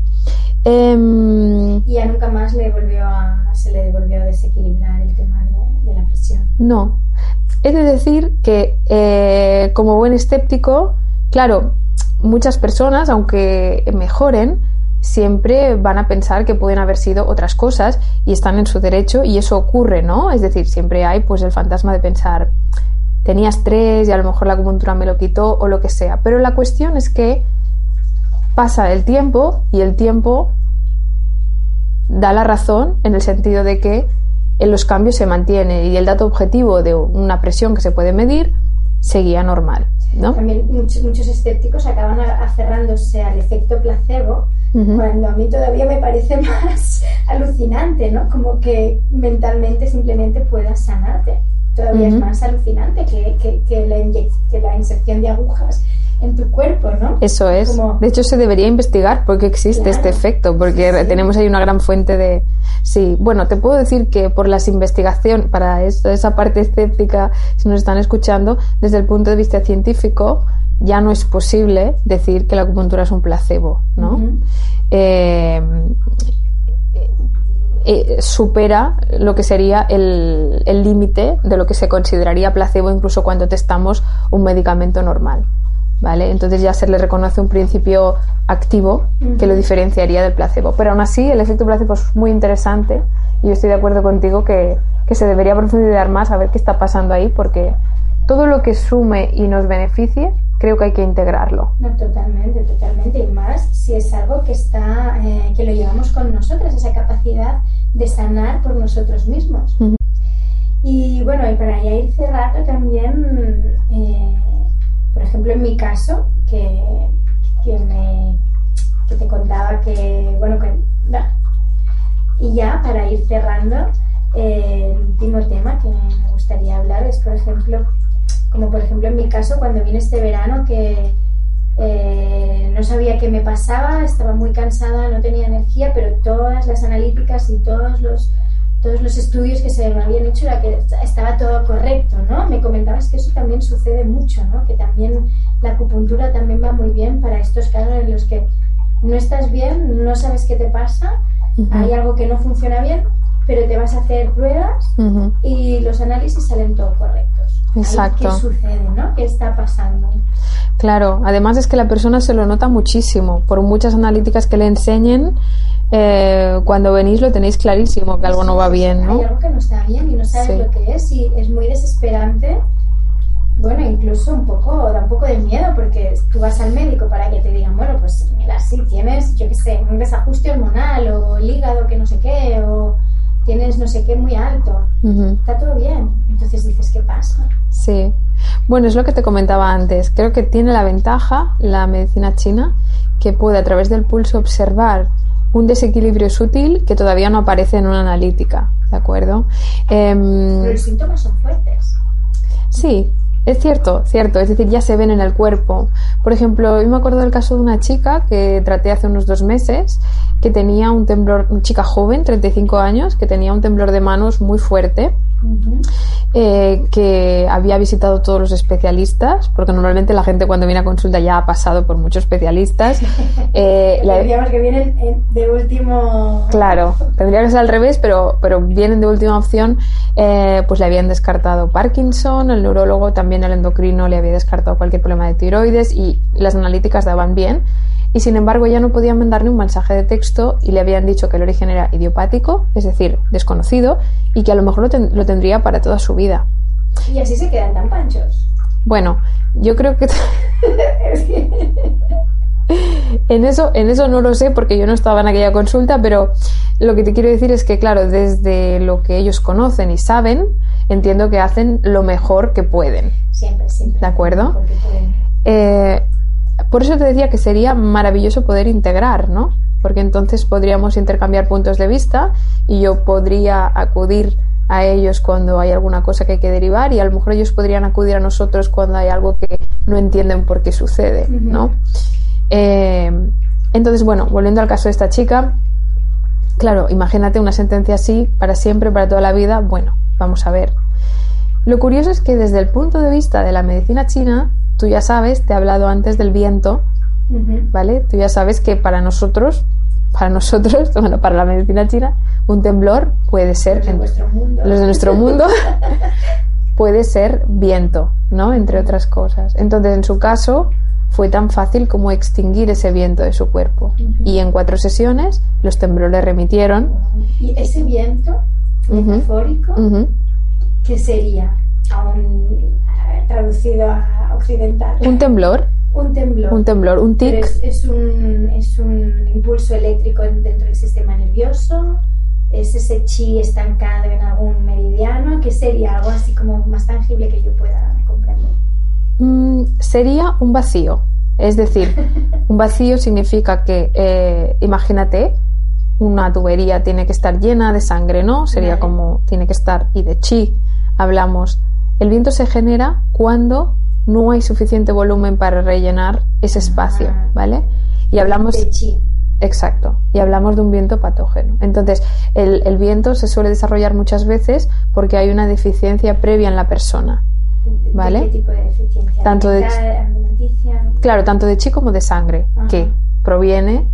Em, y ya nunca más le volvió se le volvió a desequilibrar el tema de, la presión. No. Es de decir que, eh, como buen escéptico, claro, muchas personas, aunque mejoren, siempre van a pensar que pueden haber sido otras cosas y están en su derecho y eso ocurre, ¿no? Es decir, siempre hay pues el fantasma de pensar tenía estrés y a lo mejor la acupuntura me lo quitó o lo que sea. Pero la cuestión es que pasa el tiempo y el tiempo da la razón en el sentido de que en los cambios se mantiene y el dato objetivo de una presión que se puede medir seguía normal. ¿no? También muchos, muchos escépticos acaban aferrándose al efecto placebo, cuando a mí todavía me parece más alucinante, ¿no? Como que mentalmente simplemente puedas sanarte. Todavía es más alucinante que, que, que, la que la inserción de agujas en tu cuerpo, ¿no? Eso es. De hecho, se debería investigar por qué existe este efecto, porque tenemos ahí una gran fuente de... Sí, bueno, te puedo decir que por las investigaciones, para esa parte escéptica, si nos están escuchando, desde el punto de vista científico, ya no es posible decir que la acupuntura es un placebo, ¿no? Eh, eh, supera lo que sería el límite de lo que se consideraría placebo incluso cuando testamos un medicamento normal. ¿Vale? Entonces ya se le reconoce un principio activo que lo diferenciaría del placebo. Pero aún así, el efecto placebo es muy interesante y yo estoy de acuerdo contigo que, que se debería profundizar más a ver qué está pasando ahí, porque todo lo que sume y nos beneficie, creo que hay que integrarlo. No, totalmente, totalmente. Y más si es algo que está, eh, que lo llevamos con nosotros, esa capacidad de sanar por nosotros mismos. Y bueno, y para ya ir cerrando también, eh, por ejemplo, en mi caso, que, que, me, que te contaba que, bueno, que, y ya para ir cerrando, eh, el último tema que me gustaría hablar es, por ejemplo, como por ejemplo en mi caso, cuando vine este verano, que eh, no sabía qué me pasaba, estaba muy cansada, no tenía energía, pero todas las analíticas y todos los todos los estudios que se me habían hecho era que estaba todo correcto, ¿no? Me comentabas que eso también sucede mucho, ¿no? Que también la acupuntura también va muy bien para estos casos en los que no estás bien, no sabes qué te pasa, hay algo que no funciona bien, pero te vas a hacer pruebas y los análisis salen todos correctos. Exacto. ¿Qué sucede, no? ¿Qué está pasando? Claro, además es que la persona se lo nota muchísimo. Por muchas analíticas que le enseñen, eh, cuando venís lo tenéis clarísimo que algo no va bien, ¿no? Hay algo que no está bien y no sabes lo que es y es muy desesperante. Bueno, incluso un poco, da un poco de miedo porque tú vas al médico para que te digan, bueno, pues mira, si tienes, yo qué sé, un desajuste hormonal o el hígado que no sé qué, o tienes no sé qué muy alto, está todo bien. Entonces dices, ¿qué pasa? Sí. Bueno, es lo que te comentaba antes. Creo que tiene la ventaja la medicina china que puede a través del pulso observar un desequilibrio sutil que todavía no aparece en una analítica, ¿de acuerdo? Em, Pero los síntomas son fuertes. Sí, es cierto, cierto, es decir, ya se ven en el cuerpo. Por ejemplo, yo me acuerdo del caso de una chica que traté hace unos dos meses, que tenía un temblor, una chica joven, 35 años, que tenía un temblor de manos muy fuerte eh, que había visitado todos los especialistas, porque normalmente la gente cuando viene a consulta ya ha pasado por muchos especialistas. Eh, que vienen de último. Claro, tendría que ser al revés, pero, pero vienen de última opción. Eh, pues le habían descartado Parkinson, el neurólogo también el endocrino le había descartado cualquier problema de tiroides y las analíticas daban bien y sin embargo ya no podían mandarle un mensaje de texto y le habían dicho que el origen era idiopático, es decir, desconocido, y que a lo mejor lo, tendría para toda su vida. Y así se quedan tan panchos. Bueno, yo creo que... en eso, en eso no lo sé porque yo no estaba en aquella consulta, pero lo que te quiero decir es que, claro, desde lo que ellos conocen y saben, entiendo que hacen lo mejor que pueden. Siempre, siempre. ¿De acuerdo? Eh, por eso te decía que sería maravilloso poder integrar, ¿no? Porque entonces podríamos intercambiar puntos de vista y yo podría acudir a ellos cuando hay alguna cosa que hay que derivar y a lo mejor ellos podrían acudir a nosotros cuando hay algo que no entienden por qué sucede, ¿no? Eh, entonces, bueno, volviendo al caso de esta chica, claro, imagínate una sentencia así para siempre, para toda la vida, bueno, vamos a ver. Lo curioso es que desde el punto de vista de la medicina china, tú ya sabes, te he hablado antes del viento, ¿vale? Tú ya sabes que para nosotros, para nosotros, bueno, para la medicina china, un temblor puede ser los de nuestro mundo, los de nuestro mundo puede ser viento, ¿no? Entre otras cosas. Entonces, en su caso, fue tan fácil como extinguir ese viento de su cuerpo. Y en cuatro sesiones los temblores remitieron. ¿Y ese viento metafórico qué sería? Aún traducido a occidental. Un temblor. Un temblor. Un temblor, un tic. Es, un, es un impulso eléctrico dentro del sistema nervioso. Es ese chi estancado en algún meridiano. ¿Qué sería algo así como más tangible que yo pueda comprender? Mm, sería un vacío. Es decir, un vacío significa que, eh, imagínate, una tubería tiene que estar llena de sangre, ¿no? Sería como tiene que estar, y de chi hablamos el viento se genera cuando no hay suficiente volumen para rellenar ese espacio. ¿vale? Y hablamos... Exacto. Y hablamos de un viento patógeno. Entonces, el, viento se suele desarrollar muchas veces porque hay una deficiencia previa en la persona. ¿Vale? ¿De qué tipo de deficiencia? Tanto de alimenticia. Claro, tanto de chi como de sangre, Ajá. que proviene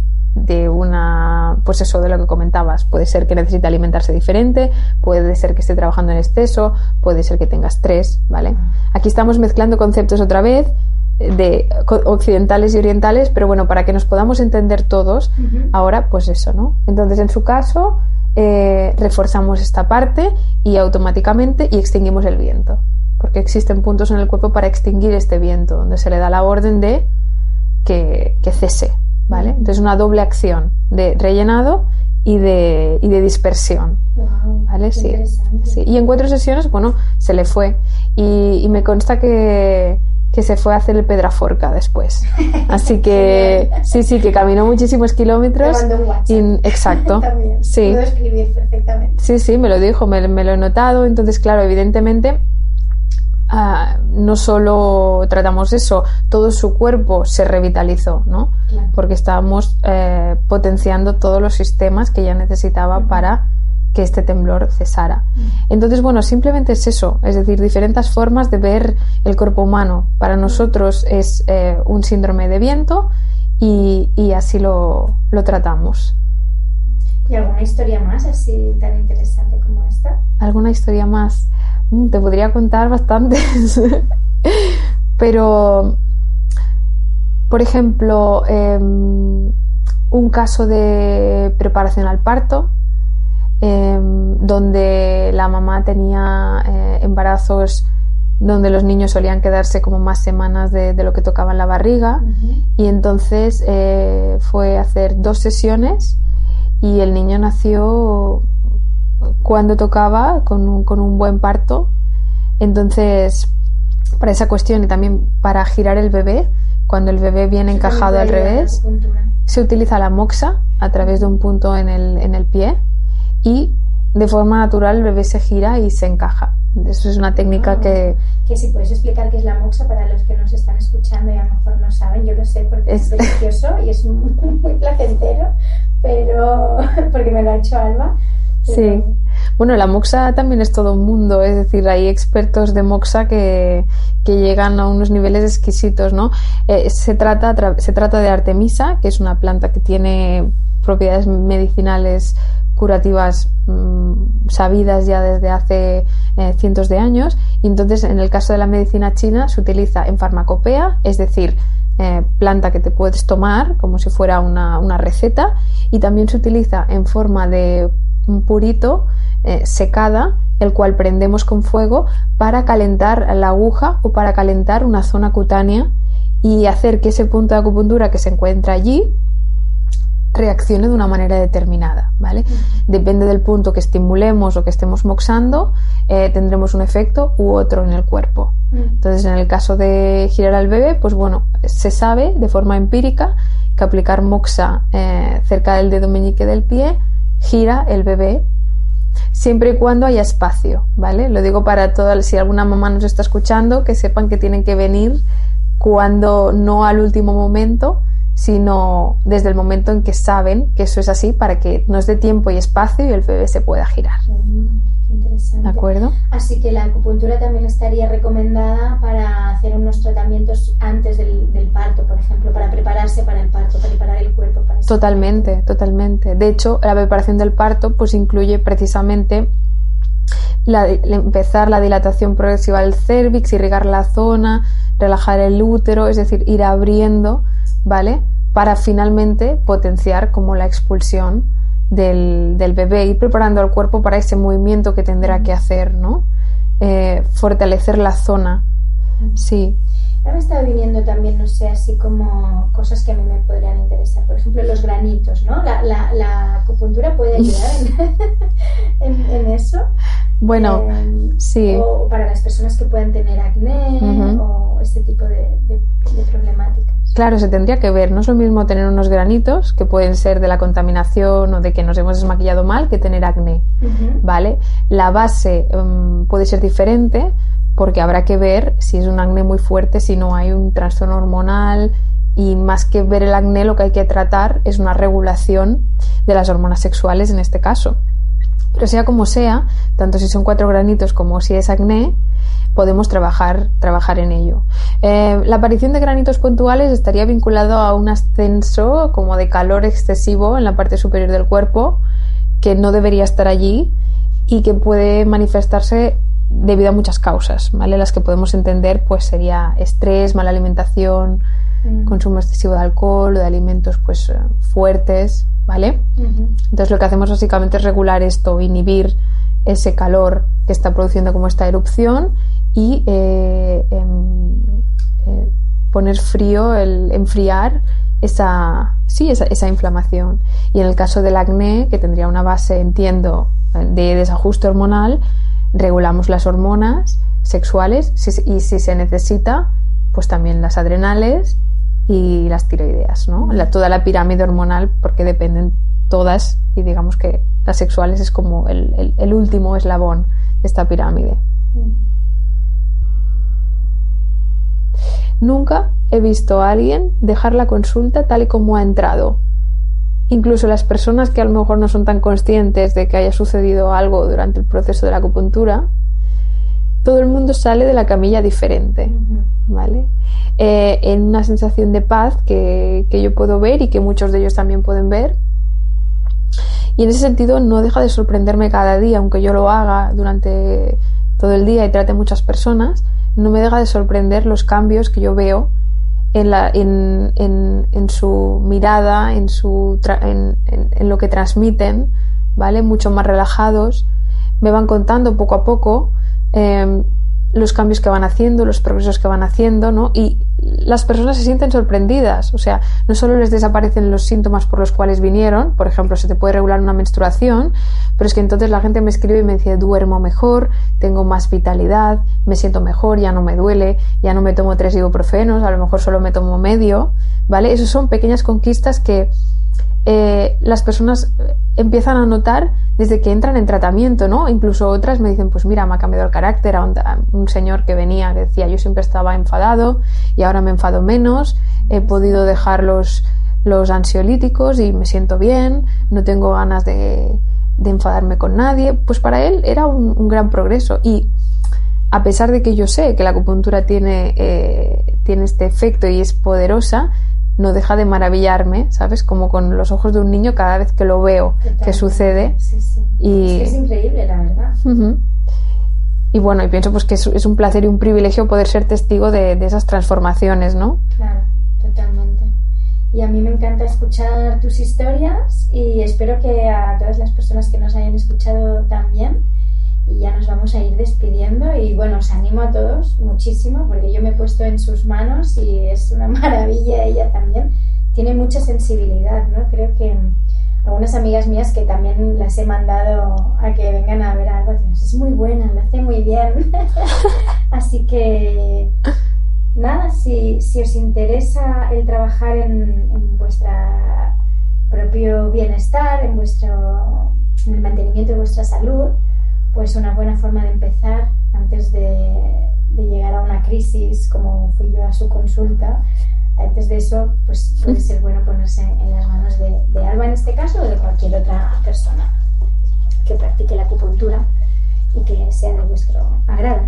de una, pues eso de lo que comentabas, puede ser que necesite alimentarse diferente, puede ser que esté trabajando en exceso, puede ser que tenga estrés, ¿vale? Aquí estamos mezclando conceptos otra vez eh, de occidentales y orientales, pero bueno, para que nos podamos entender todos, ahora pues eso, ¿no? Entonces en su caso eh, reforzamos esta parte y automáticamente y extinguimos el viento, porque existen puntos en el cuerpo para extinguir este viento, donde se le da la orden de que, que cese, ¿vale? Entonces una doble acción de rellenado y de, y de dispersión. ¿Vale? Sí, sí. Y en cuatro sesiones, bueno, se le fue. Y, y me consta que, que se fue a hacer el Pedraforca después. Así que sí, sí, que caminó muchísimos Me kilómetros. mandó un WhatsApp. Y- exacto. También. Sí. Puedo escribir perfectamente. Sí, sí, me lo dijo, me, me lo he notado. Entonces, claro, evidentemente, ah, no solo tratamos eso, todo su cuerpo se revitalizó, ¿no? Claro. Porque estábamos eh, potenciando todos los sistemas que ella necesitaba para que este temblor cesara. Entonces, bueno, simplemente es eso, es decir, diferentes formas de ver el cuerpo humano. Para nosotros es eh, un síndrome de viento y, y así lo, lo tratamos. ¿Y alguna historia más así tan interesante como esta? ¿Alguna historia más? Mm, Te podría contar bastantes. Pero, por ejemplo, em, un caso de preparación al parto, em, donde la mamá tenía eh, embarazos donde los niños solían quedarse como más semanas de, de lo que tocaba en la barriga y entonces eh, fue a hacer dos sesiones y el niño nació cuando tocaba con un, con un buen parto entonces para esa cuestión y también para girar el bebé cuando el bebé viene encajado al revés se utiliza la moxa a través de un punto en el, en el pie y de forma natural el bebé se gira y se encaja. Eso es una técnica Ah. que Que si puedes explicar qué es la moxa para los que nos están escuchando y a lo mejor no saben, yo lo sé porque es, Es- delicioso y es muy, muy placentero, pero porque me lo ha hecho Alba. Sí. Bueno, la moxa también es todo un mundo, es decir, hay expertos de moxa que, que llegan a unos niveles exquisitos, ¿no? Eh, se, trata, se trata de Artemisa, que es una planta que tiene propiedades medicinales curativas mm, sabidas ya desde hace eh, cientos de años y entonces en el caso de la medicina china se utiliza en farmacopea, es decir, eh, planta que te puedes tomar como si fuera una, una receta y también se utiliza en forma de un purito eh, secada el cual prendemos con fuego para calentar la aguja o para calentar una zona cutánea y hacer que ese punto de acupuntura que se encuentra allí reaccione de una manera determinada, ¿vale? Depende del punto que estimulemos o que estemos moxando, eh, tendremos un efecto u otro en el cuerpo. Entonces, en el caso de girar al bebé, pues bueno, se sabe de forma empírica que aplicar moxa eh, cerca del dedo meñique del pie gira el bebé siempre y cuando haya espacio, ¿vale? Lo digo para todas, si alguna mamá nos está escuchando, que sepan que tienen que venir cuando no al último momento, sino desde el momento en que saben que eso es así para que nos dé tiempo y espacio y el bebé se pueda girar. Interesante. ¿De acuerdo? Así que la acupuntura también estaría recomendada para hacer unos tratamientos antes del, del parto, por ejemplo, para prepararse para el parto, para preparar el cuerpo para Totalmente, totalmente. De hecho, la preparación del parto pues incluye precisamente la- la- empezar la dilatación progresiva del cervix, irrigar la zona, relajar el útero, es decir, ir abriendo, ¿vale? Para finalmente potenciar como la expulsión del, del bebé, ir preparando al cuerpo para ese movimiento que tendrá que hacer, ¿no? Eh, fortalecer la zona, sí. Ahora me estaba viniendo también, no sé, así como cosas que a mí me podrían interesar. Por ejemplo, los granitos, ¿no? La, la, la acupuntura puede ayudar en, en- en eso. Bueno, Eh, sí. O para las personas que puedan tener acné o este tipo de, de- de problemáticas. Claro, se tendría que ver. No es lo mismo tener unos granitos, que pueden ser de la contaminación o de que nos hemos desmaquillado mal, que tener acné. ¿vale? La base mm, puede ser diferente porque habrá que ver si es un acné muy fuerte, si no hay un trastorno hormonal y más que ver el acné lo que hay que tratar es una regulación de las hormonas sexuales en este caso. Pero sea como sea, tanto si son cuatro granitos como si es acné, podemos trabajar, trabajar en ello. Eh, la aparición de granitos puntuales estaría vinculado a un ascenso como de calor excesivo en la parte superior del cuerpo, que no debería estar allí y que puede manifestarse debido a muchas causas, ¿vale? Las que podemos entender pues sería estrés, mala alimentación, mm. consumo excesivo de alcohol o de alimentos pues eh, fuertes, ¿vale? Entonces lo que hacemos básicamente es regular esto, inhibir ese calor que está produciendo como esta erupción y eh, em, eh, poner frío, el enfriar esa, sí, esa, esa, inflamación. Y en el caso del acné, que tendría una base, entiendo, de desajuste hormonal, regulamos las hormonas sexuales y si se necesita, pues también las adrenales y las tiroideas, ¿no? toda la pirámide hormonal, porque dependen todas y digamos que las sexuales es como el, el último eslabón de esta pirámide. Nunca he visto a alguien dejar la consulta tal y como ha entrado. Incluso las personas que a lo mejor no son tan conscientes de que haya sucedido algo durante el proceso de la acupuntura, todo el mundo sale de la camilla diferente, ¿vale? Eh, en una sensación de paz que, que yo puedo ver y que muchos de ellos también pueden ver. Y en ese sentido no deja de sorprenderme cada día, aunque yo lo haga durante todo el día y trate muchas personas, no me deja de sorprender los cambios que yo veo en, la, en, en, su mirada, en, su en, en, lo que transmiten, ¿vale? Mucho más relajados. Me van contando poco a poco eh, los cambios que van haciendo, los progresos que van haciendo, ¿no? Y las personas se sienten sorprendidas, o sea, no solo les desaparecen los síntomas por los cuales vinieron, por ejemplo, se te puede regular una menstruación, pero es que entonces la gente me escribe y me dice, duermo mejor, tengo más vitalidad, me siento mejor, ya no me duele, ya no me tomo tres ibuprofenos, a lo mejor solo me tomo medio, ¿vale? Esas son pequeñas conquistas que eh, las personas empiezan a notar desde que entran en tratamiento, ¿no? Incluso otras me dicen, pues mira, me ha cambiado el carácter, a un, señor que venía decía, yo siempre estaba enfadado y ahora me enfado menos, he podido dejar los, los ansiolíticos y me siento bien, no tengo ganas de, enfadarme con nadie, pues para él era un, gran progreso y a pesar de que yo sé que la acupuntura tiene, eh, tiene este efecto y es poderosa, no deja de maravillarme, ¿sabes? Como con los ojos de un niño cada vez que lo veo que sucede. Sí, sí. Y... Es, increíble, la verdad. Y bueno, y pienso pues que es, un placer y un privilegio poder ser testigo de, de, esas transformaciones, ¿no? Claro, totalmente. Y a mí me encanta escuchar tus historias y espero que a todas las personas que nos hayan escuchado también y ya nos vamos a ir despidiendo y bueno, os animo a todos muchísimo porque yo me he puesto en sus manos y es una maravilla ella también. Tiene mucha sensibilidad, ¿no? Creo que algunas amigas mías que también las he mandado a que vengan a ver algo, es muy buena, lo hace muy bien. Así que nada, si, si, os interesa el trabajar en, en vuestro propio bienestar, en vuestro en el mantenimiento de vuestra salud, pues una buena forma de empezar antes de, llegar a una crisis como fui yo a su consulta. Antes de eso, pues puede ser bueno ponerse en las manos de, de Alba en este caso o de cualquier otra persona que practique la acupuntura y que sea de vuestro agrado.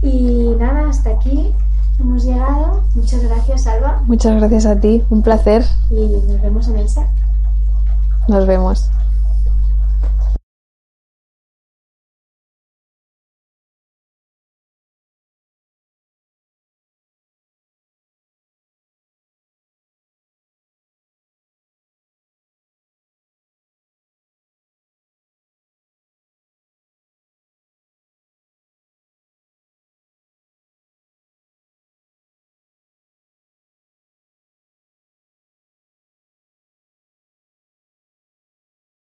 Y nada, hasta aquí hemos llegado. Muchas gracias, Alba. Muchas gracias a ti, un placer. Y nos vemos en el SAC. Nos vemos.